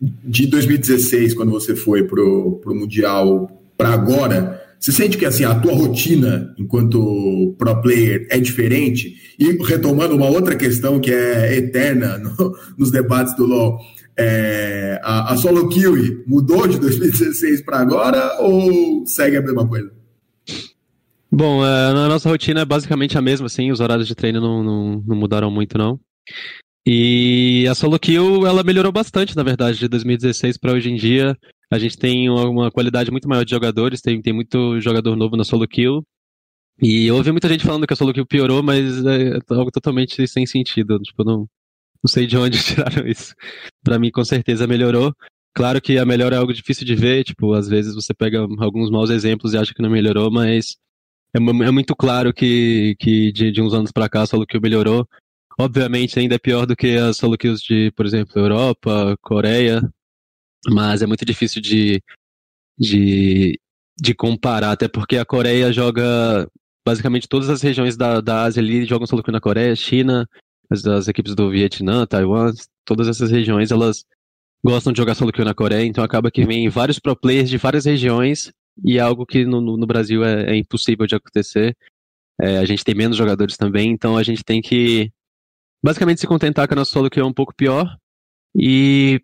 de 2016, quando você foi para o Mundial, para agora você sente que assim a tua rotina enquanto pro player é diferente? E retomando uma outra questão que é eterna (laughs) no, nos debates do LoL, é, a, a, solo kill mudou de (laughs) 2016 para agora ou segue a mesma coisa? Bom, é, a nossa rotina é basicamente a mesma, assim, os horários de treino não, não, não mudaram muito, não. E a solo kill, ela melhorou bastante, na verdade, de 2016 para hoje em dia. A gente tem uma qualidade muito maior de jogadores, tem, tem muito jogador novo na solo kill. E eu ouvi muita gente falando que a solo kill piorou, mas é algo totalmente sem sentido. Tipo, não, não sei de onde (laughs) tiraram isso. Para mim, com certeza melhorou. Claro que a melhora é algo difícil de ver, tipo, às vezes você pega alguns maus exemplos e acha que não melhorou, mas é, é muito claro que, que de, de uns anos para cá a solo kill melhorou. Obviamente ainda é pior do que as solo kills de, por exemplo, Europa, Coreia, mas é muito difícil de, de, de comparar, até porque a Coreia joga basicamente todas as regiões da, da Ásia ali jogam solo na Coreia, China, as, as equipes do Vietnã, Taiwan, todas essas regiões, elas gostam de jogar solo na Coreia, então acaba que vem vários pro players de várias regiões e é algo que no, no Brasil é, é, impossível de acontecer. É, a gente tem menos jogadores também, então a gente tem que basicamente se contentar com a nossa solo queue é um pouco pior. E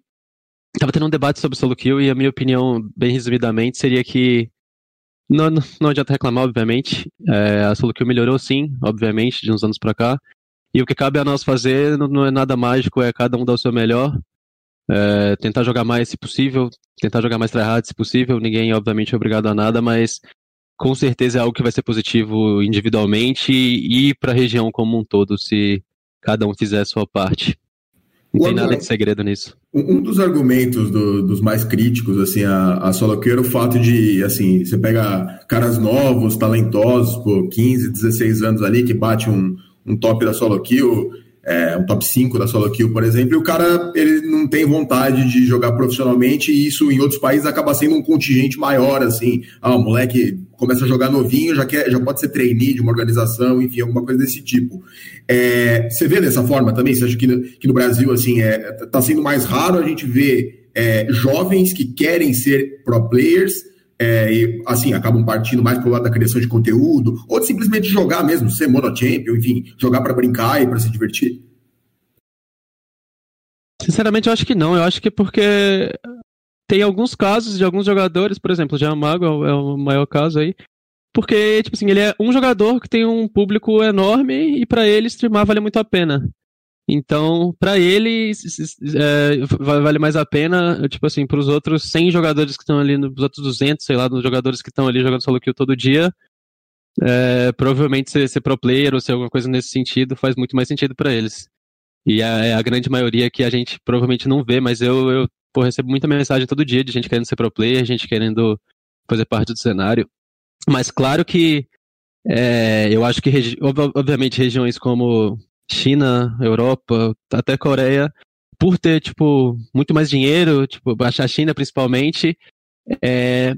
tava tendo um debate sobre solo queue e a minha opinião, bem resumidamente, seria que não, não adianta reclamar, obviamente. É, a solo queue melhorou sim, obviamente, de uns anos para cá. E o que cabe a nós fazer não, não é nada mágico, é cada um dar o seu melhor. É, tentar jogar mais se possível, tentar jogar mais tryhard se possível. Ninguém, obviamente, é obrigado a nada, mas com certeza é algo que vai ser positivo individualmente e para a região como um todo, se cada um fizer a sua parte. Não tem nada de segredo nisso. Um dos argumentos do, dos mais críticos, assim, a, a solo queue era o fato de, assim, você pega caras novos, talentosos, por 15, 16 anos ali, que bate um, um top da solo kill, é, um top 5 da solo kill, por exemplo, e o cara ele não tem vontade de jogar profissionalmente e isso em outros países acaba sendo um contingente maior, assim, ah, o moleque começa a jogar novinho, já, quer, já pode ser trainee de uma organização, enfim, alguma coisa desse tipo. É, você vê dessa forma também? Você acha que, que no Brasil, assim, é, tá sendo mais raro a gente ver é, jovens que querem ser pro players é, e, assim, acabam partindo mais pro lado da criação de conteúdo, ou de simplesmente jogar mesmo, ser monochampion, enfim, jogar para brincar e para se divertir? Sinceramente, eu acho que não. Eu acho que porque tem alguns casos de alguns jogadores, por exemplo, o Mago é o maior caso aí, porque, tipo assim, ele é um jogador que tem um público enorme e para ele streamar vale muito a pena. Então, para ele, é, vale mais a pena, tipo assim, para os outros 100 jogadores que estão ali, os outros 200, sei lá, dos jogadores que estão ali jogando solo kill todo dia, é, provavelmente ser, ser, pro player ou ser alguma coisa nesse sentido faz muito mais sentido para eles. E a, é a, grande maioria que a gente provavelmente não vê, mas eu, eu pô, recebo muita mensagem todo dia de gente querendo ser pro player, gente querendo fazer parte do cenário. Mas claro que é, eu acho que, obviamente, regiões como China, Europa, até Coreia, por ter, tipo, muito mais dinheiro, tipo, a China principalmente, é,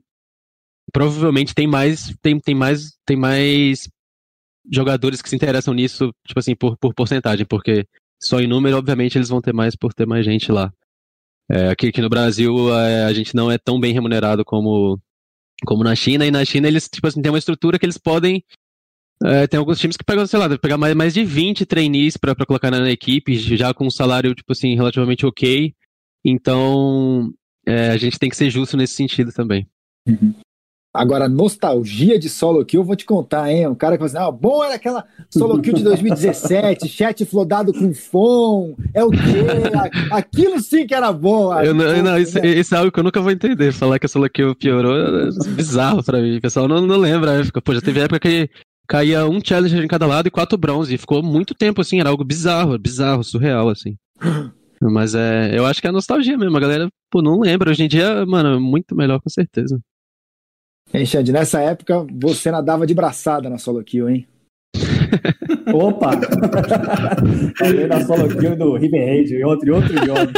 provavelmente tem mais, tem, tem mais, tem mais jogadores que se interessam nisso, tipo assim, por, por porcentagem, porque só em número, obviamente, eles vão ter mais por ter mais gente lá. É, aqui, aqui no Brasil, é, a gente não é tão bem remunerado como, como na China, e na China eles, tipo assim, tem uma estrutura que eles podem é, tem alguns times que pegam, sei lá, deve pegar mais, mais de 20 trainees para colocar na, na, equipe, já com um salário, tipo assim, relativamente ok. Então, é, a gente tem que ser justo nesse sentido também. Uhum. Agora, nostalgia de solo kill, eu vou te contar, hein? Um cara que fala assim, ah, bom era aquela solo kill de 2017, (laughs) chat flodado com fom, é o quê? Aquilo sim que era bom. Eu não, não isso, isso, é algo que eu nunca vou entender. Falar que a solo kill piorou é bizarro pra mim. O pessoal não, não lembra. Né? Pô, já teve época que caía um challenger em cada lado e quatro bronze. E ficou muito tempo, assim, era algo bizarro, bizarro, surreal, assim. (gasps) Mas é, eu acho que é nostalgia mesmo, a galera, pô, não lembra. Hoje em dia, mano, é muito melhor, com certeza. Hein, Xande, nessa época você nadava de braçada na solo kill, hein? (laughs) Opa! (laughs) Falei na solo kill do River Raid e outro, outro jogo.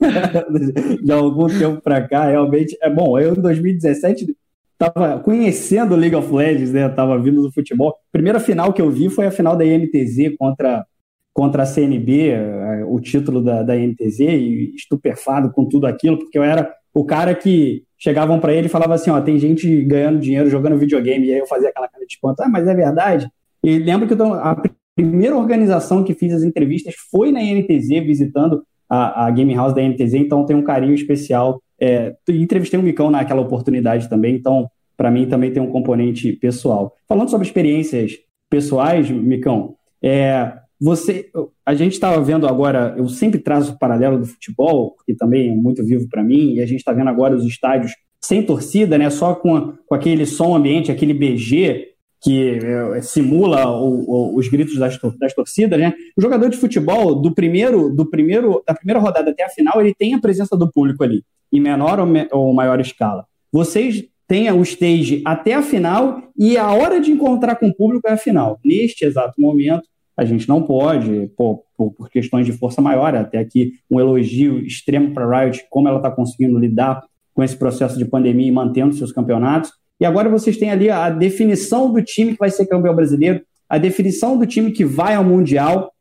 (laughs) de algum tempo pra cá, realmente. É bom, eu em 2017 tava conhecendo League of Legends, né? Tava vindo do futebol. Primeira final que eu vi foi a final da INTZ contra, contra a CNB, eh, o título da, da INTZ, e estupefado com tudo aquilo, porque eu era o cara que chegavam para ele e falava assim, ó, tem gente ganhando dinheiro jogando videogame, e aí eu fazia aquela cara de espanto, ah, mas é verdade? E lembro que eu, a primeira organização que fiz as entrevistas foi na INTZ, visitando a, a Game House da INTZ, então tem um carinho especial é, entrevistei o Micão naquela oportunidade também, então, para mim, também tem um componente pessoal. Falando sobre experiências pessoais, Micão, é, você, a gente estava vendo agora, eu sempre trazo o paralelo do futebol, que também é muito vivo para mim, e a gente está vendo agora os estádios sem torcida, né, só com, com aquele som ambiente, aquele BG, que é, simula o, o, os gritos das, das, torcidas, né? O jogador de futebol do primeiro, do primeiro, da primeira rodada até a final, ele tem a presença do público ali em menor ou, me, ou maior escala. Vocês têm o stage até a final e a hora de encontrar com o público é a final. Neste exato momento, a gente não pode, por, por, por questões de força maior, até aqui um elogio extremo para a Riot, como ela está conseguindo lidar com esse processo de pandemia e mantendo seus campeonatos. E agora vocês têm ali a definição do time que vai ser campeão brasileiro, a definição do time que vai ao Mundial.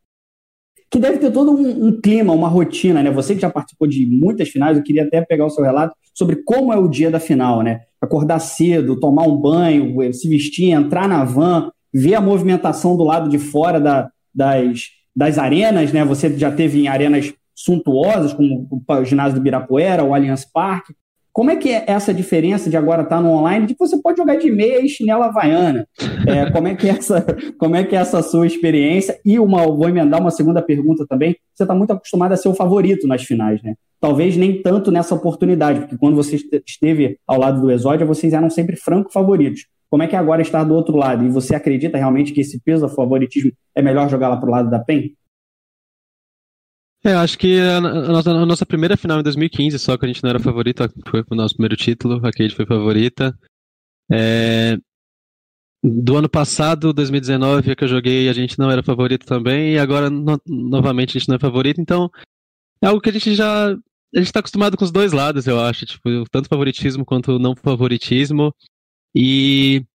que deve ter todo um, um, clima, uma rotina, né? Você que já participou de muitas finais, eu queria até pegar o seu relato sobre como é o dia da final, né? Acordar cedo, tomar um banho, se vestir, entrar na van, ver a movimentação do lado de fora da, das, das arenas, né? Você já teve em arenas suntuosas, como o ginásio do Birapuera, o Allianz Parque. Como é que é essa diferença de agora estar no online, de que você pode jogar de meia e chinela havaiana? É, (laughs) como, é que é essa, como é que é essa sua experiência? E uma, vou emendar uma segunda pergunta também. Você está muito acostumado a ser o favorito nas finais, né? Talvez nem tanto nessa oportunidade, porque quando você esteve ao lado do Exódia, vocês eram sempre franco favoritos. Como é que é agora estar do outro lado? E você acredita realmente que esse peso do favoritismo é melhor jogar lá para o lado da PEN? É, acho que a, nossa, a, nossa, primeira final em 2015, só que a gente não era favorito, foi o nosso primeiro título, a Cade foi favorita. É, do ano passado, 2019, que eu joguei, a gente não era favorito também, e agora no, novamente a gente não é favorito, então é algo que a gente já. A gente tá acostumado com os dois lados, eu acho, tipo, tanto favoritismo quanto não favoritismo. E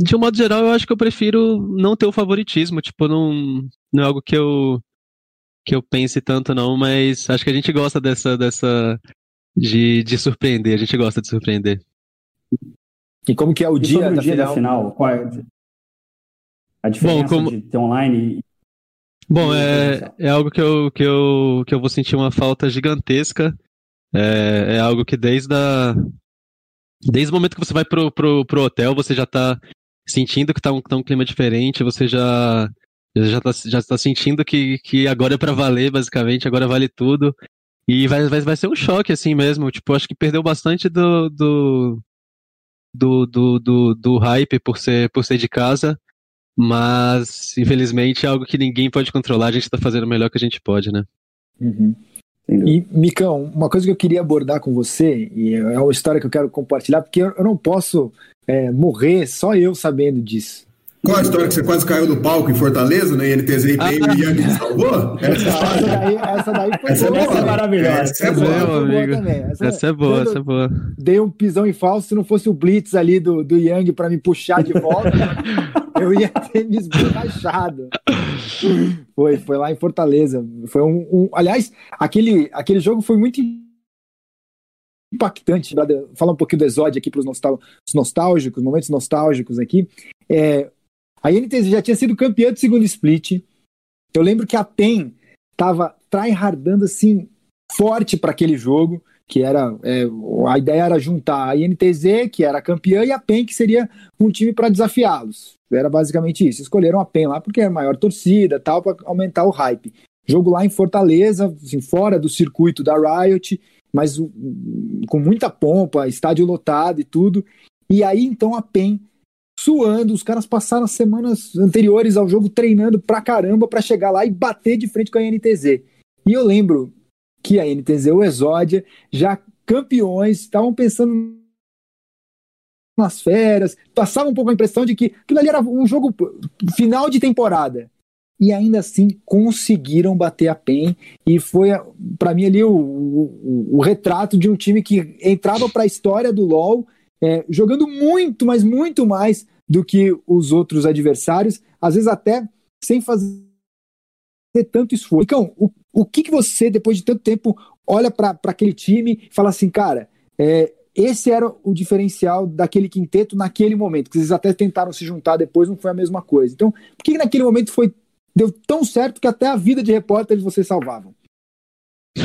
de um modo geral, eu acho que eu prefiro não ter o favoritismo, tipo, não, não é algo que eu que eu pense tanto não, mas acho que a gente gosta dessa dessa de, de surpreender, a gente gosta de surpreender. E como que é o e dia, da, dia final? da final? Qual é a diferença Bom, como... de ter online e Bom, é, é algo que eu, que, eu, que eu vou sentir uma falta gigantesca. É, é algo que desde a, desde o momento que você vai pro, pro, pro hotel, você já tá sentindo que tá um, tá um clima diferente, você já já tá, já tá sentindo que, que agora é para valer, basicamente, agora vale tudo. E vai, vai, vai ser um choque, assim mesmo. Tipo, acho que perdeu bastante do, do, do, do, do, do hype por ser, por ser de casa. Mas, infelizmente, é algo que ninguém pode controlar. A gente tá fazendo o melhor que a gente pode, né? Uhum. E, Micão, uma coisa que eu queria abordar com você, e é uma história que eu quero compartilhar, porque eu, eu não posso é, morrer só eu sabendo disso. Qual a história que você quase caiu do palco em Fortaleza, no INTZ e ah, o Yang te salvou? Essa, essa, daí, essa daí foi essa boa. Essa é maravilhosa. Essa, é boa, boa amigo. Essa, essa, é boa, essa é boa. Dei um pisão em falso, se não fosse o Blitz ali do, do Yang para me puxar de volta, (laughs) eu ia ter me esborrachado. Foi, foi lá em Fortaleza. Foi um, um, aliás, aquele, aquele jogo foi muito impactante. Falar um pouquinho do Exódio aqui para os nostálgicos, momentos nostálgicos aqui. É, a NTZ já tinha sido campeã do segundo split. Eu lembro que a PEN estava tryhardando assim forte para aquele jogo, que era é, a ideia era juntar a INTZ, que era campeã, e a PEN, que seria um time para desafiá-los. Era basicamente isso. Escolheram a PEN lá porque é a maior torcida, tal, para aumentar o hype. Jogo lá em Fortaleza, assim, fora do circuito da Riot, mas com muita pompa, estádio lotado e tudo. E aí então a PEN suando. Os caras passaram as semanas anteriores ao jogo treinando pra caramba para chegar lá e bater de frente com a NTZ. E eu lembro que a NTZ, o Exódia, já campeões, estavam pensando nas férias, passava um pouco a impressão de que aquilo ali era um jogo final de temporada. E ainda assim conseguiram bater a PEN e foi para mim ali o, o, o, retrato de um time que entrava para a história do LoL é, jogando muito, mas muito mais do que os outros adversários, às vezes até sem fazer tanto esforço. Então, o, o que, que você, depois de tanto tempo, olha para aquele time e fala assim, cara, é, esse era o diferencial daquele quinteto naquele momento, que eles até tentaram se juntar depois, não foi a mesma coisa. Então, por que, que naquele momento foi deu tão certo que até a vida de repórter vocês salvavam? uh,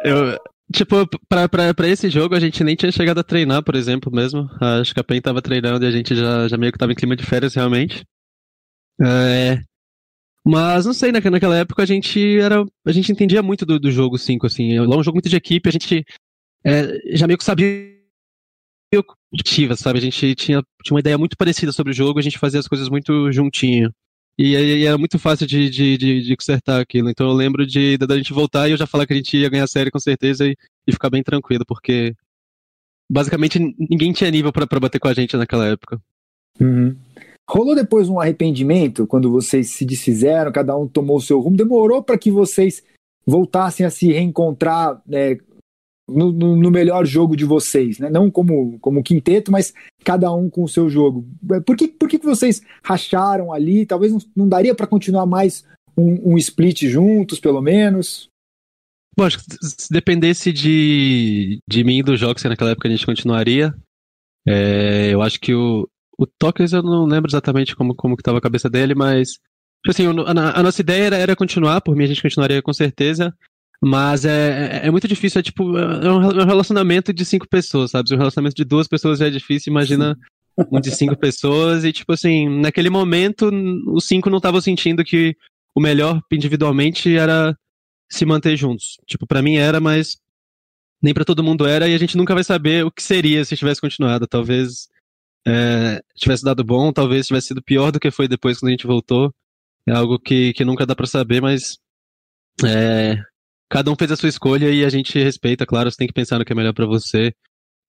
(laughs) eu, Tipo, pra, pra, pra esse jogo a gente nem tinha chegado a treinar, por exemplo, mesmo. Acho que a PEN tava treinando e a gente já, já meio que tava em clima de férias, realmente. É... Mas não sei, né, naquela época a gente era. A gente entendia muito do, do jogo 5, assim. Lá é um jogo muito de equipe, a gente é, já meio que sabia ativa, sabe? A gente tinha, tinha uma ideia muito parecida sobre o jogo, a gente fazia as coisas muito juntinho. E aí era muito fácil de, de, de, de, consertar aquilo. Então eu lembro de da gente voltar e eu já falar que a gente ia ganhar a série com certeza e, e ficar bem tranquilo, porque basicamente ninguém tinha nível para bater com a gente naquela época. Uhum. Rolou depois um arrependimento quando vocês se desfizeram, cada um tomou o seu rumo? Demorou para que vocês voltassem a se reencontrar né, no, no, melhor jogo de vocês, né? Não como, como quinteto, mas cada um com o seu jogo. Por que, por que vocês racharam ali? Talvez não, não daria para continuar mais um, um, split juntos, pelo menos? Bom, acho que se dependesse de, de mim e do Joxer naquela época a gente continuaria. É, eu acho que o, o Tokens eu não lembro exatamente como, como que estava a cabeça dele, mas tipo assim, a, a, nossa ideia era, era continuar, por mim a gente continuaria com certeza. Mas é, é, é muito difícil, é tipo, é um relacionamento de cinco pessoas, sabe? Se um relacionamento de duas pessoas já é difícil, imagina um de cinco pessoas. E, tipo assim, naquele momento, os cinco não estavam sentindo que o melhor individualmente era se manter juntos. Tipo, para mim era, mas nem para todo mundo era, e a gente nunca vai saber o que seria se tivesse continuado. Talvez é, tivesse dado bom, talvez tivesse sido pior do que foi depois quando a gente voltou. É algo que, que nunca dá para saber, mas é, cada um fez a sua escolha e a gente respeita, claro, você tem que pensar no que é melhor para você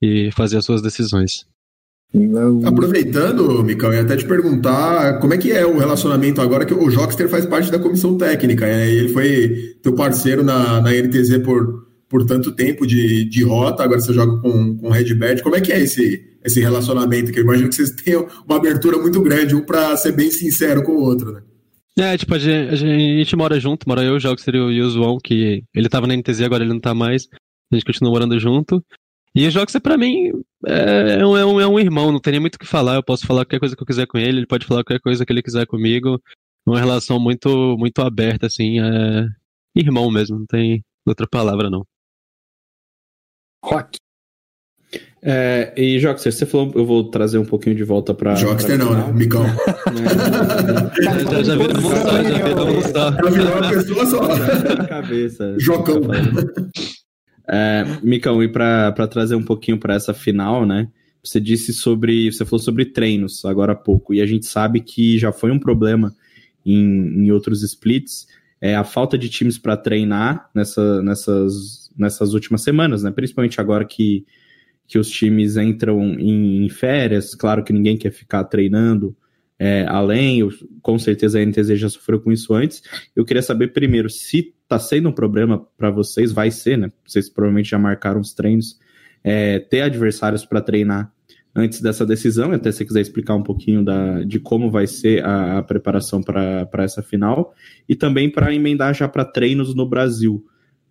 e fazer as suas decisões. Aproveitando, Micão, eu ia até te perguntar como é que é o relacionamento agora que o Jockster faz parte da comissão técnica, né? Ele foi teu parceiro na, na NTZ por, por tanto tempo de, de rota, agora você joga com, com Redbird. Como é que é esse, esse relacionamento? Que eu imagino que vocês tenham uma abertura muito grande, um para ser bem sincero com o outro, né? É, tipo, a gente, a gente mora junto, mora eu, o Jogo seria o João, que ele tava na NTZ, agora ele não tá mais. A gente continua morando junto. E o Joxer, pra mim, é, é um, é, um, é um irmão, não tem nem muito o que falar. Eu posso falar qualquer coisa que eu quiser com ele, ele pode falar qualquer coisa que ele quiser comigo. Uma relação muito, muito aberta, assim. É irmão mesmo, não tem outra palavra, não. Rock. É, e Joxer, você falou, eu vou trazer um pouquinho de volta para. Joxer não, né? Micão. já, (laughs) já virou um só, já virou um só. Já virou uma pessoa só. Cabeça. Jocão. É, Micão, e para trazer um pouquinho para essa final, né? Você disse sobre. Você falou sobre treinos agora há pouco, e a gente sabe que já foi um problema em, em outros splits. É a falta de times para treinar nessa, nessas, nessas últimas semanas, né? Principalmente agora que que os times entram em, em férias, claro que ninguém quer ficar treinando é, além, eu, com certeza a NTZ já sofreu com isso antes. Eu queria saber primeiro se está sendo um problema para vocês, vai ser, né? Vocês provavelmente já marcaram os treinos, é, ter adversários para treinar antes dessa decisão, até se quiser explicar um pouquinho da, de como vai ser a, a preparação para essa final, e também para emendar já para treinos no Brasil.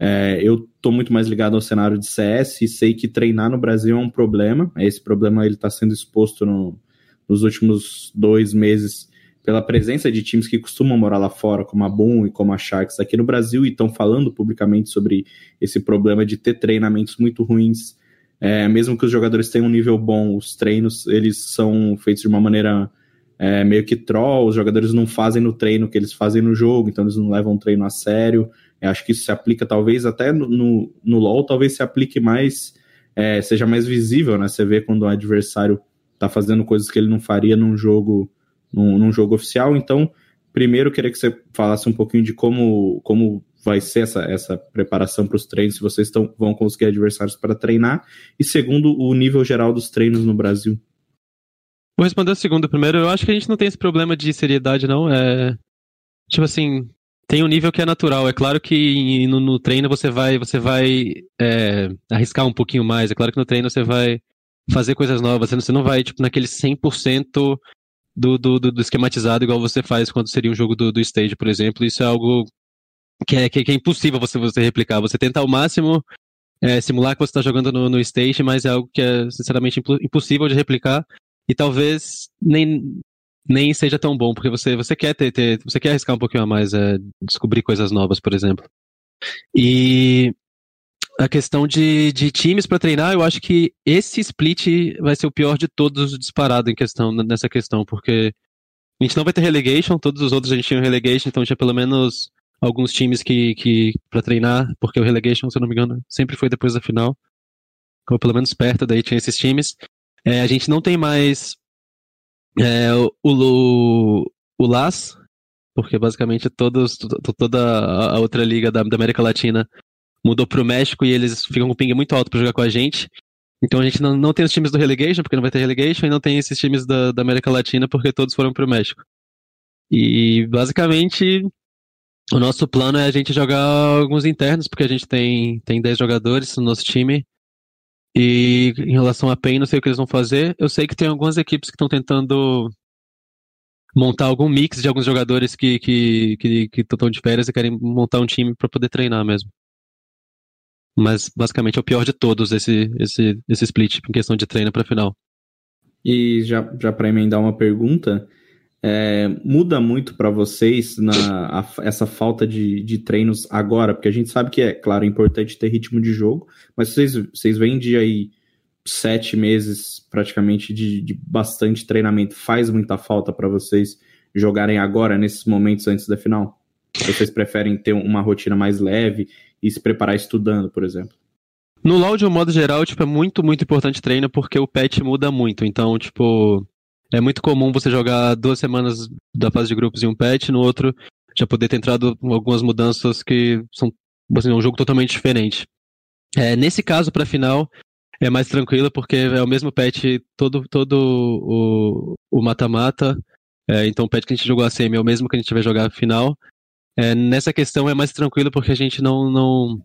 É, eu estou muito mais ligado ao cenário de CS e sei que treinar no Brasil é um problema. Esse problema ele está sendo exposto no, nos últimos dois meses pela presença de times que costumam morar lá fora, como a Boom e como a Sharks aqui no Brasil, e estão falando publicamente sobre esse problema de ter treinamentos muito ruins. É, mesmo que os jogadores tenham um nível bom, os treinos eles são feitos de uma maneira é, meio que troll, os jogadores não fazem no treino o que eles fazem no jogo, então eles não levam o treino a sério. Eu acho que isso se aplica talvez até no, no, no LoL, talvez se aplique mais, é, seja mais visível, né? Você vê quando o adversário tá fazendo coisas que ele não faria num jogo, num, num jogo oficial. Então, primeiro, queria que você falasse um pouquinho de como, como vai ser essa, essa preparação para os treinos, se vocês tão, vão conseguir adversários para treinar. E segundo, o nível geral dos treinos no Brasil. Vou responder o segundo primeiro. Eu acho que a gente não tem esse problema de seriedade, não. É. Tipo assim, tem um nível que é natural. É claro que no, no treino você vai, você vai é, arriscar um pouquinho mais. É claro que no treino você vai fazer coisas novas. Você não vai, tipo, naquele 100% do, do, do, esquematizado igual você faz quando seria um jogo do, do stage, por exemplo. Isso é algo que é, que, é impossível você, você replicar. Você tenta ao máximo é, simular que você está jogando no, no stage, mas é algo que é sinceramente impossível de replicar. E talvez nem, nem seja tão bom, porque você, você quer ter, ter você quer arriscar um pouquinho a mais, é, descobrir coisas novas, por exemplo. E a questão de, de times para treinar, eu acho que esse split vai ser o pior de todos disparado em questão nessa questão, porque a gente não vai ter relegation, todos os outros a gente tinha relegation, então tinha pelo menos alguns times que, que para treinar, porque o relegation, se eu não me engano, sempre foi depois da final, ou pelo menos perto daí tinha esses times. É, a gente não tem mais é, o, o, o LAS, porque basicamente todos, toda a outra liga da, da América Latina mudou pro México e eles ficam com um ping muito alto para jogar com a gente. Então a gente não, não tem os times do Relegation, porque não vai ter Relegation, e não tem esses times da, da América Latina, porque todos foram pro México. E basicamente o nosso plano é a gente jogar alguns internos, porque a gente tem, tem 10 jogadores no nosso time. E em relação a PEN, não sei o que eles vão fazer. Eu sei que tem algumas equipes que estão tentando montar algum mix de alguns jogadores que que que que estão de férias e querem montar um time para poder treinar mesmo. Mas basicamente é o pior de todos esse esse esse split em questão de treino para final. E já já para emendar uma pergunta, é, muda muito para vocês na, a, essa falta de, de treinos agora? Porque a gente sabe que é, claro, é importante ter ritmo de jogo, mas vocês, vocês vêm de aí sete meses praticamente de, de bastante treinamento. Faz muita falta para vocês jogarem agora, nesses momentos antes da final? Vocês preferem ter uma rotina mais leve e se preparar estudando, por exemplo? No LoL, de um modo geral, tipo, é muito, muito importante treino porque o patch muda muito. Então, tipo, é muito comum você jogar duas semanas da fase de grupos em um patch, no outro já poder ter entrado algumas mudanças que são assim, um jogo totalmente diferente. É, nesse caso, para final, é mais tranquilo porque é o mesmo patch todo todo o mata-mata. É, então o patch que a gente jogou a semi é o mesmo que a gente vai jogar final. É, nessa questão é mais tranquilo porque a gente não. não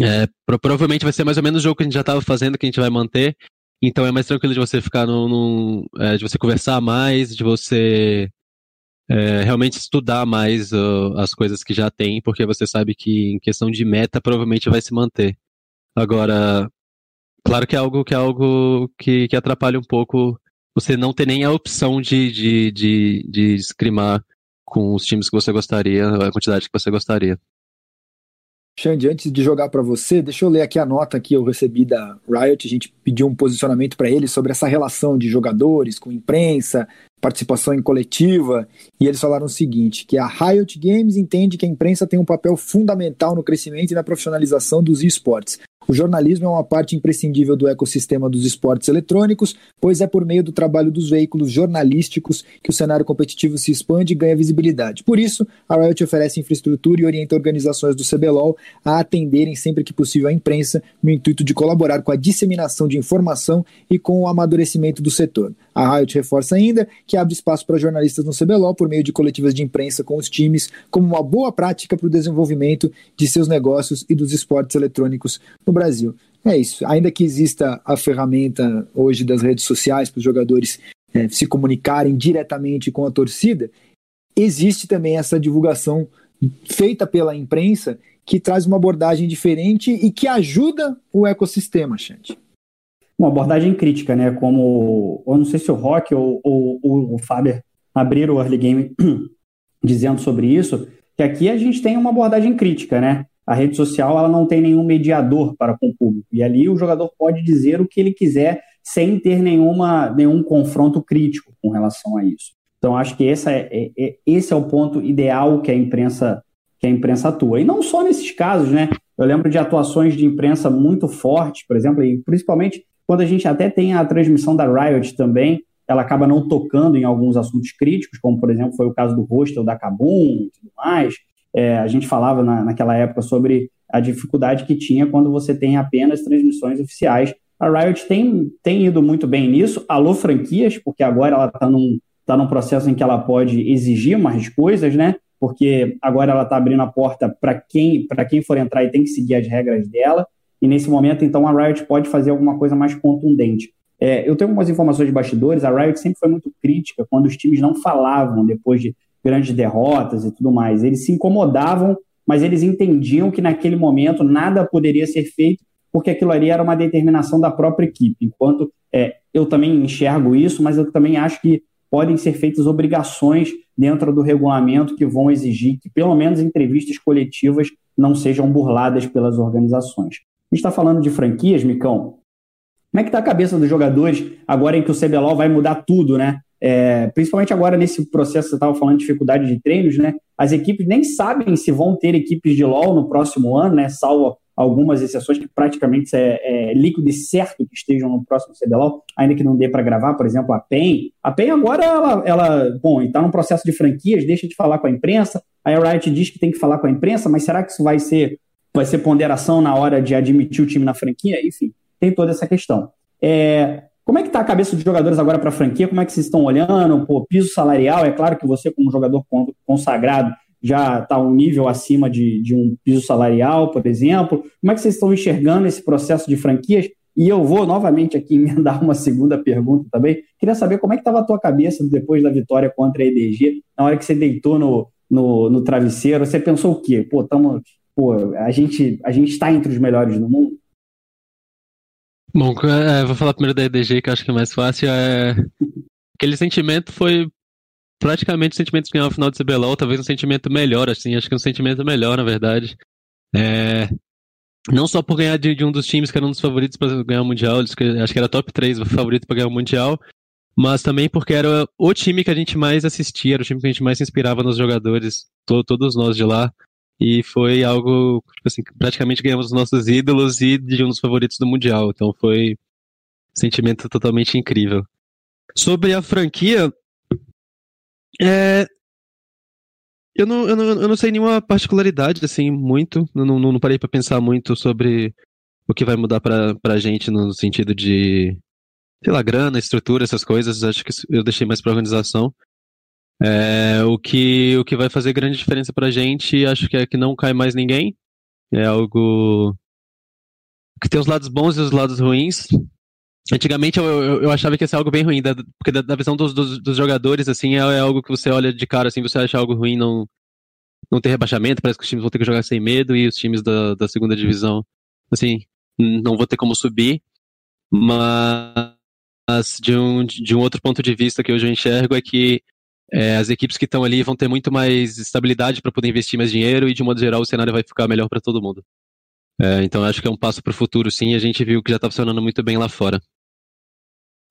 é, provavelmente vai ser mais ou menos o jogo que a gente já estava fazendo, que a gente vai manter. Então é mais tranquilo de você ficar no, no é, de você conversar mais, de você é, realmente estudar mais uh, as coisas que já tem, porque você sabe que em questão de meta provavelmente vai se manter. Agora, claro que é algo que é algo que, que atrapalha um pouco você não ter nem a opção de, de, de, de escrimar com os times que você gostaria, a quantidade que você gostaria. Xande, antes de jogar para você, deixa eu ler aqui a nota que eu recebi da Riot. A gente pediu um posicionamento para eles sobre essa relação de jogadores com imprensa, participação em coletiva, e eles falaram o seguinte: que a Riot Games entende que a imprensa tem um papel fundamental no crescimento e na profissionalização dos esportes. O jornalismo é uma parte imprescindível do ecossistema dos esportes eletrônicos, pois é por meio do trabalho dos veículos jornalísticos que o cenário competitivo se expande e ganha visibilidade. Por isso, a Riot oferece infraestrutura e orienta organizações do CBLOL a atenderem sempre que possível a imprensa, no intuito de colaborar com a disseminação de informação e com o amadurecimento do setor. A Riot reforça ainda que abre espaço para jornalistas no CBLOL por meio de coletivas de imprensa com os times, como uma boa prática para o desenvolvimento de seus negócios e dos esportes eletrônicos no Brasil. É isso. Ainda que exista a ferramenta hoje das redes sociais para os jogadores é, se comunicarem diretamente com a torcida, existe também essa divulgação feita pela imprensa que traz uma abordagem diferente e que ajuda o ecossistema, Xande. Uma abordagem crítica, né? Como, eu não sei se o Rock ou, ou, ou o Faber abriram o early game (clears throat) dizendo sobre isso, que aqui a gente tem uma abordagem crítica, né? A rede social ela não tem nenhum mediador para com o público. E ali o jogador pode dizer o que ele quiser sem ter nenhuma, nenhum confronto crítico com relação a isso. Então acho que esse é, é, é, esse é o ponto ideal que a imprensa que a imprensa atua. E não só nesses casos, né? Eu lembro de atuações de imprensa muito fortes, por exemplo, e principalmente quando a gente até tem a transmissão da Riot também, ela acaba não tocando em alguns assuntos críticos, como por exemplo foi o caso do hostel da Kabum e tudo mais. É, a gente falava na, naquela época sobre a dificuldade que tinha quando você tem apenas transmissões oficiais. A Riot tem, tem ido muito bem nisso. Alô, franquias, porque agora ela está num, tá num processo em que ela pode exigir mais coisas, né? Porque agora ela está abrindo a porta para quem, quem for entrar e tem que seguir as regras dela. E nesse momento, então, a Riot pode fazer alguma coisa mais contundente. É, eu tenho algumas informações de bastidores. A Riot sempre foi muito crítica quando os times não falavam depois de grandes derrotas e tudo mais. Eles se incomodavam, mas eles entendiam que naquele momento nada poderia ser feito, porque aquilo ali era uma determinação da própria equipe. Enquanto é, eu também enxergo isso, mas eu também acho que podem ser feitas obrigações dentro do regulamento que vão exigir que, pelo menos, entrevistas coletivas não sejam burladas pelas organizações. Gente está falando de franquias, Micão. Como é que está a cabeça dos jogadores agora em que o CBLOL vai mudar tudo, né? É, principalmente agora nesse processo, você estava falando de dificuldade de treinos, né? As equipes nem sabem se vão ter equipes de LoL no próximo ano, né? Salvo algumas exceções que praticamente é, é líquido e certo que estejam no próximo CBLOL, ainda que não dê para gravar, por exemplo, a PEN. A PEN agora, ela, ela bom, está num processo de franquias, deixa de falar com a imprensa, a Riot diz que tem que falar com a imprensa, mas será que isso vai ser, vai ser ponderação na hora de admitir o time na franquia? Enfim, tem toda essa questão. É, como é que está a cabeça dos jogadores agora para a franquia? Como é que vocês estão olhando? Pô, piso salarial, é claro que você, como jogador consagrado, já está um nível acima de, de um piso salarial, por exemplo? Como é que vocês estão enxergando esse processo de franquias? E eu vou novamente aqui (laughs) emendar uma segunda pergunta também. Queria saber como é que estava a tua cabeça depois da vitória contra a EDG, na hora que você deitou no, no, no travesseiro, você pensou o quê? Pô, tamo, pô a gente a gente está entre os melhores do mundo? Bom, é, vou falar primeiro da EDG, que eu acho que é mais fácil. É... Aquele sentimento foi praticamente o sentimento de ganhar o final de CBLOL, talvez um sentimento melhor, assim, acho que um sentimento melhor, na verdade. É... Não só por ganhar de, de, um dos times que era um dos favoritos para ganhar o Mundial, acho que era top 3 favorito para ganhar o Mundial, mas também porque era o time que a gente mais assistia, era o time que a gente mais se inspirava nos jogadores, to, todos nós de lá. E foi algo, tipo assim, praticamente ganhamos os nossos ídolos e de um dos favoritos do Mundial. Então foi um sentimento totalmente incrível. Sobre a franquia, é, eu não, eu, não, eu não sei nenhuma particularidade, assim, muito. não, não, não parei para pensar muito sobre o que vai mudar pra, pra gente no sentido de, sei lá, grana, estrutura, essas coisas. Acho que eu deixei mais pra organização. É, o, que, o que vai fazer grande diferença pra gente, acho que é que não cai mais ninguém. É algo que tem os lados bons e os lados ruins. Antigamente eu, eu, eu, achava que ia ser algo bem ruim, da, porque da, da visão dos, dos, dos, jogadores, assim, é, é, algo que você olha de cara, assim, você acha algo ruim não, não ter rebaixamento, parece que os times vão ter que jogar sem medo e os times da, da segunda divisão, assim, não vão ter como subir, mas de um, de um outro ponto de vista que hoje eu enxergo é que é, as equipes que estão ali vão ter muito mais estabilidade para poder investir mais dinheiro e, de modo geral, o cenário vai ficar melhor para todo mundo. É, então acho que é um passo para o futuro, sim. A gente viu que já está funcionando muito bem lá fora.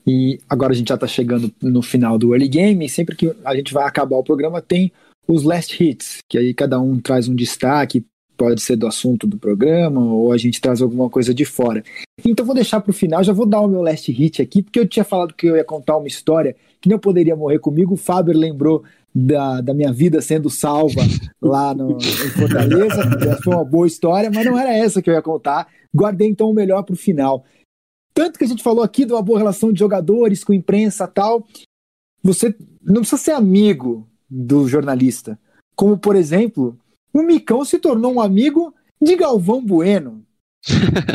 E agora a gente já está chegando no final do early game. Sempre que a gente vai acabar o programa, tem os last hits, que aí cada um traz um destaque, pode ser do assunto do programa, ou a gente traz alguma coisa de fora. Então vou deixar para o final, já vou dar o meu last hit aqui, porque eu tinha falado que eu ia contar uma história que não poderia morrer comigo. O Faber lembrou da, da minha vida sendo salva lá no, em Fortaleza. (laughs) Foi uma boa história, mas não era essa que eu ia contar. Guardei então o melhor para o final. Tanto que a gente falou aqui de uma boa relação de jogadores com imprensa tal. Você não precisa ser amigo do jornalista. Como, por exemplo, o Micão se tornou um amigo de Galvão Bueno.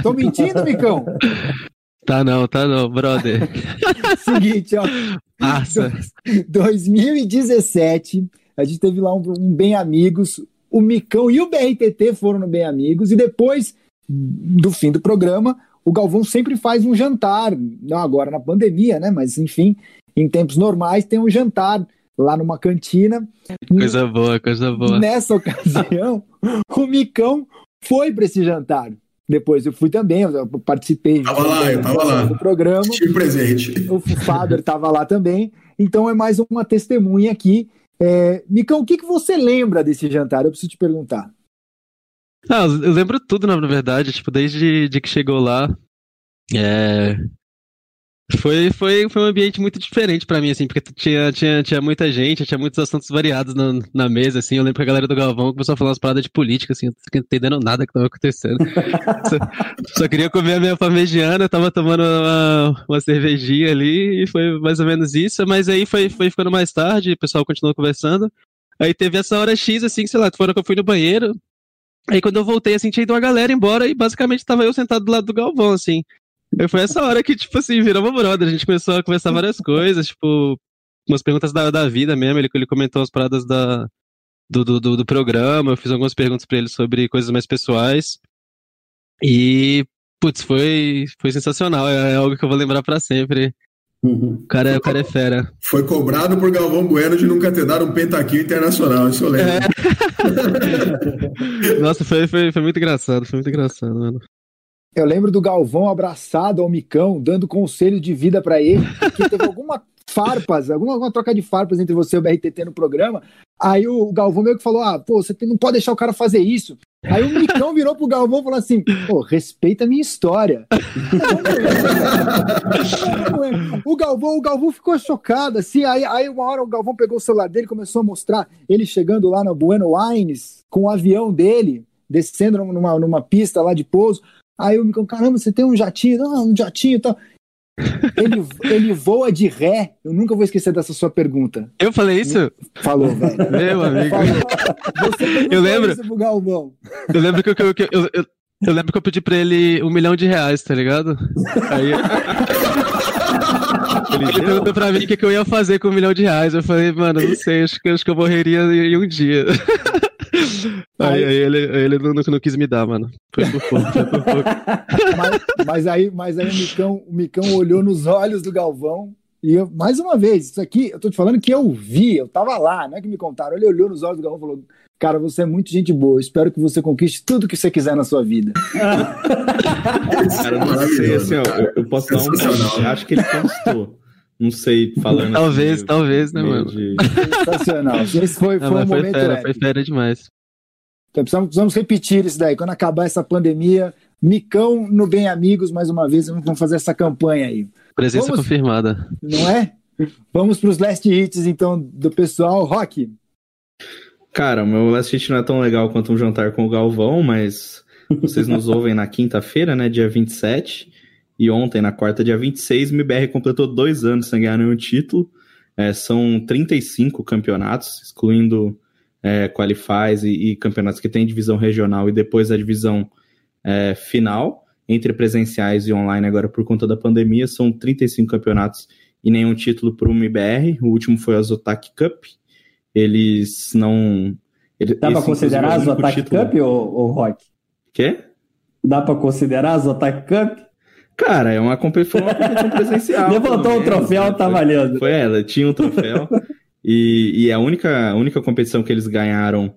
Tô mentindo, Micão? (laughs) Tá não, tá não, brother. (laughs) Seguinte, ó. Passa. (laughs) 2017, a gente teve lá um, um, Bem Amigos. O Micão e o BRTT foram no Bem Amigos. E depois do fim do programa, o Galvão sempre faz um jantar. Não agora na pandemia, né? Mas enfim, em tempos normais tem um jantar lá numa cantina. Coisa boa, coisa boa. Nessa ocasião, (laughs) o Micão foi para esse jantar. Depois eu fui também, eu participei tava lá, eu tava lá. do programa. Estive presente. O Faber estava lá também. Então é mais uma testemunha aqui. É, Micão, o que, que você lembra desse jantar? Eu preciso te perguntar. Ah, eu lembro tudo, na verdade, tipo, desde de que chegou lá. É, foi, foi, foi um ambiente muito diferente para mim, assim, porque tinha, tinha, tinha muita gente, tinha muitos assuntos variados na, na mesa, assim. Eu lembro que a galera do Galvão começou a falar umas paradas de política, assim, eu não entendendo nada que tava acontecendo. (laughs) só, só, queria comer a minha parmegiana, tava tomando uma, uma cervejinha ali, e foi mais ou menos isso. Mas aí foi, foi ficando mais tarde, o pessoal continuou conversando. Aí teve essa hora X, assim, sei lá, foram que eu fui no banheiro. Aí quando eu voltei, assim, tinha ido uma galera embora e basicamente tava eu sentado do lado do Galvão, assim. Foi essa hora que, tipo assim, virou uma brother. A gente começou a conversar várias coisas, tipo, umas perguntas da, da vida mesmo. Ele, ele comentou as paradas da, do, do, do, programa. Eu fiz algumas perguntas para ele sobre coisas mais pessoais. E, putz, foi, foi sensacional. É, é algo que eu vou lembrar para sempre. Uhum. O, cara, é, o cara é fera. Foi cobrado por Galvão Bueno de nunca ter dado um pentaquinho internacional, isso eu lembro. É. (laughs) Nossa, foi, foi, foi muito engraçado, foi muito engraçado, mano. Eu lembro do Galvão abraçado ao Micão, dando conselho de vida para ele, que teve alguma (laughs) farpas, alguma, alguma, troca de farpas entre você e o BRTT no programa. Aí o Galvão meio que falou: Ah, pô, você não pode deixar o cara fazer isso. Aí o Micão virou pro Galvão e falou assim: pô, respeita a minha história. o Galvão, o Galvão ficou chocado, assim. Aí, aí uma hora o Galvão pegou o celular dele começou a mostrar ele chegando lá no Bueno Aires com o avião dele, descendo numa, numa pista lá de pouso. Aí o Micão, caramba, você tem um jatinho? Não, um jatinho e tal. Ele, ele voa de ré. Eu nunca vou esquecer dessa sua pergunta. Eu falei isso? Falou, velho. Meu amigo. Falou. Você Eu lembro. Isso pro Galvão. Eu lembro que eu, que eu, eu, eu- eu lembro que eu pedi pra ele um milhão de reais, tá ligado? Aí ele perguntou pra mim o que, que eu ia fazer com um milhão de reais. Eu falei, mano, não sei, acho que, acho que eu morreria em um dia. (laughs) Aí, aí ele, ele não, não, quis me dar, mano. Foi por pouco, foi por pouco. (laughs) Mas, mas aí, mas aí o, Micão, o Micão olhou nos olhos do Galvão. E eu, mais uma vez, isso aqui, eu tô te falando que eu vi, eu tava lá, não é que me contaram. Ele olhou nos olhos do Galvão e falou: Cara, você é muito gente boa, espero que você conquiste tudo que você quiser na sua vida. (laughs) Cara, eu não sei, assim, ó, eu, eu posso dar um. Acho que ele conquistou. Não sei, falando. Talvez, assim, talvez, né, meio mano? de- Sensacional. Esse foi, Não, foi um foi momento fera, épico. foi fera demais. Então precisamos, precisamos repetir isso daí. Quando acabar essa pandemia, Micão no Bem Amigos, mais uma vez, vamos fazer essa campanha aí. Presença Vamos- confirmada. Não é? Vamos para os last hits, então, do pessoal. Rock, Cara, o meu last hit não é tão legal quanto um jantar com o Galvão, mas vocês nos ouvem na quinta-feira, né, dia 27, e ontem, na quarta, dia 26, o MBR completou dois anos sem ganhar nenhum título. É, são 35 campeonatos, excluindo é, qualifies e, e campeonatos que tem divisão regional e depois a divisão é, final, entre presenciais e online agora por conta da pandemia, são 35 campeonatos e nenhum título para o MBR. O último foi a Zotac Cup. Eles não. Ele, Dá considerar a é único Zotac título- Cup, ou, ou Rock? Quê? Dá pra considerar a Zotac Cup? Cara, é uma competição, uma competição presencial. (laughs) Levantou menos, troféu, né? tá Foi- valendo. Foi ela, tinha um troféu. (laughs) e, e a única, a única competição que eles ganharam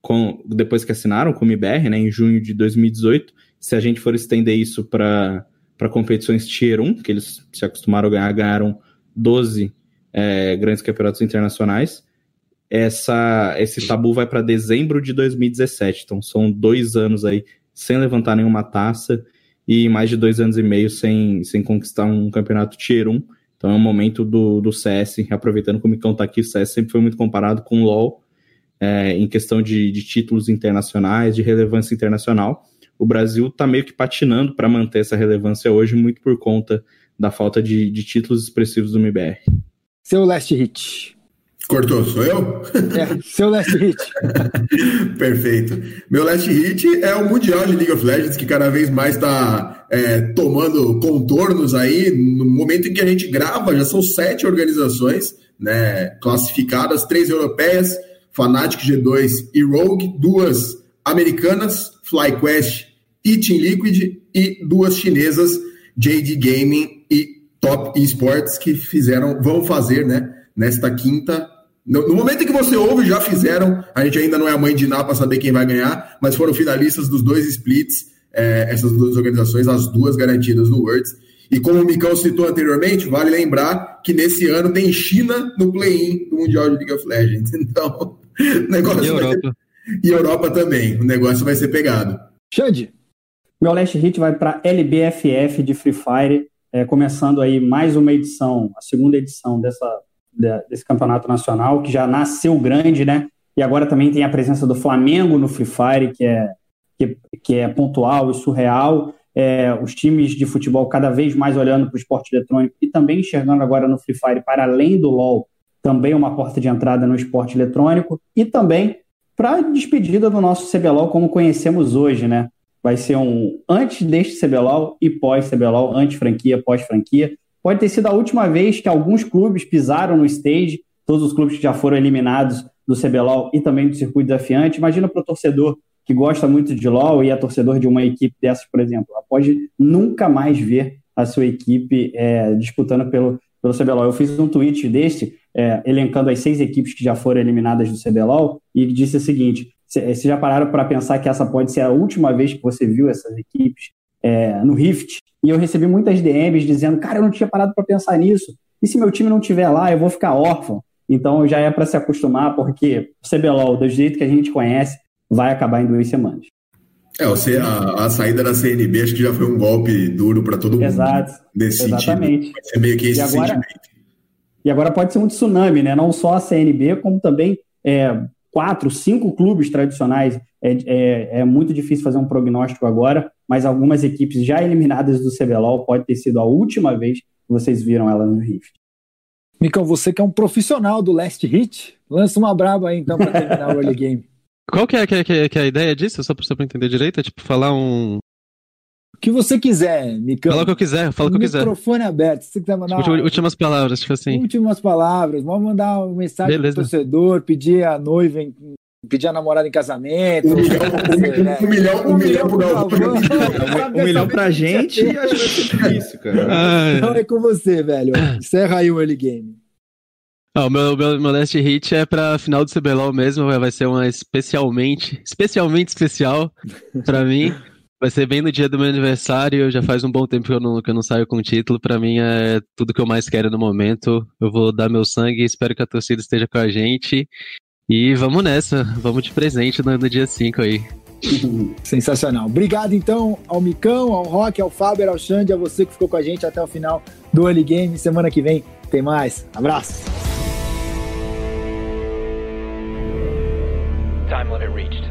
com, depois que assinaram com o MIBR, né, em junho de 2018, se a gente for estender isso para competições Tier 1, que eles se acostumaram a ganhar, ganharam 12 é, grandes campeonatos internacionais. Essa, esse tabu vai para dezembro de 2017, então são dois anos aí sem levantar nenhuma taça e mais de dois anos e meio sem, sem conquistar um campeonato Tier 1. Então é um momento do, do CS, aproveitando que o Micão tá aqui, o CS sempre foi muito comparado com o LoL é, em questão de, de títulos internacionais, de relevância internacional. O Brasil tá meio que patinando para manter essa relevância hoje, muito por conta da falta de, de títulos expressivos do MBR. seu last hit. Cortou, sou eu? É, seu last hit. (laughs) Perfeito. Meu last hit é o Mundial de League of Legends, que cada vez mais está tomando contornos aí. No momento em que a gente grava, já são sete organizações né, classificadas, três europeias, Fnatic G2 e Rogue, duas americanas, FlyQuest e Team Liquid, e duas chinesas, JD Gaming e Top Esports, que fizeram, vão fazer, né, nesta quinta no, no, momento em que você ouve, já fizeram. A gente ainda não é a mãe de Ná para saber quem vai ganhar, mas foram finalistas dos dois splits, é, essas duas organizações, as duas garantidas no Worlds. E como o Micão citou anteriormente, vale lembrar que nesse ano tem China no play-in do Mundial de League of Legends. (laughs) Então, o negócio E vai Europa. ser... E Europa também. O negócio vai ser pegado. Xande. Meu last hit vai para LBFF de Free Fire, é, começando aí mais uma edição, a segunda edição dessa desse campeonato nacional, que já nasceu grande, né? E agora também tem a presença do Flamengo no Free Fire, que é, que, que é pontual e surreal. É, os times de futebol cada vez mais olhando para o esporte eletrônico e também enxergando agora no Free Fire, para além do LoL, também uma porta de entrada no esporte eletrônico. E também para a despedida do nosso CBLOL como conhecemos hoje, né? Vai ser um antes deste CBLOL e pós-CBLOL, antes franquia, pós-franquia pode ter sido a última vez que alguns clubes pisaram no stage, todos os clubes que já foram eliminados do CBLOL e também do circuito desafiante. Imagina para o torcedor que gosta muito de LoL e é torcedor de uma equipe dessas, por exemplo, ela pode nunca mais ver a sua equipe é, disputando pelo, pelo CBLOL. Eu fiz um tweet deste, é, elencando as seis equipes que já foram eliminadas do CBLOL, e disse o seguinte: vocês já pararam para pensar que essa pode ser a última vez que você viu essas equipes é, no Rift? E eu recebi muitas DMs dizendo, cara, eu não tinha parado para pensar nisso. E se meu time não estiver lá, eu vou ficar órfão. Então já é para se acostumar, porque o CBLOL, do jeito que a gente conhece, vai acabar em duas semanas. É, a, a saída da CNB acho que já foi um golpe duro para todo mundo. Exato. Nesse Exatamente. sentido. Vai ser meio que esse e agora, sentimento. E agora pode ser um tsunami, né? Não só a CNB, como também é, quatro, cinco clubes tradicionais. É, é, é, muito difícil fazer um prognóstico agora, mas algumas equipes já eliminadas do CBLOL pode ter sido a última vez vocês viram ela no Rift. Micão, você que é um profissional do Last Hit, lança uma braba aí então pra terminar o early (laughs) game. Qual que é, que é, que é, que é a ideia disso? Só pra, só pra entender direito? É tipo falar um. O que você quiser, Micão. Fala o que eu quiser, fala o que eu quiser. Microfone aberto. Se você quiser mandar. Tipo, últimas palavras, tipo assim. Últimas palavras. Vamos mandar uma mensagem Beleza. pro torcedor, pedir a noiva, em- pedir a namorada em casamento. Um milhão, um, né? um milhão, um milhão pro Galvão. Um milhão pra gente, acho que vai ser difícil, cara. Ah, Então é com você, velho. Encerra aí o early game. Ah, o meu, meu, meu last hit é pra final do CBLOL mesmo, vai vai ser uma especialmente, especialmente especial pra mim. Vai ser bem no dia do meu aniversário, já faz um bom tempo que eu não, que eu não saio com título, pra mim é tudo que eu mais quero no momento. Eu vou dar meu sangue, espero que a torcida esteja com a gente. E vamos nessa, vamos de presente no, no dia 5 aí. (laughs) Sensacional. Obrigado então ao Micão, ao Rock, ao Faber, ao Xande, a você que ficou com a gente até o final do early game. Semana que vem tem mais. Abraço. Time limit reached.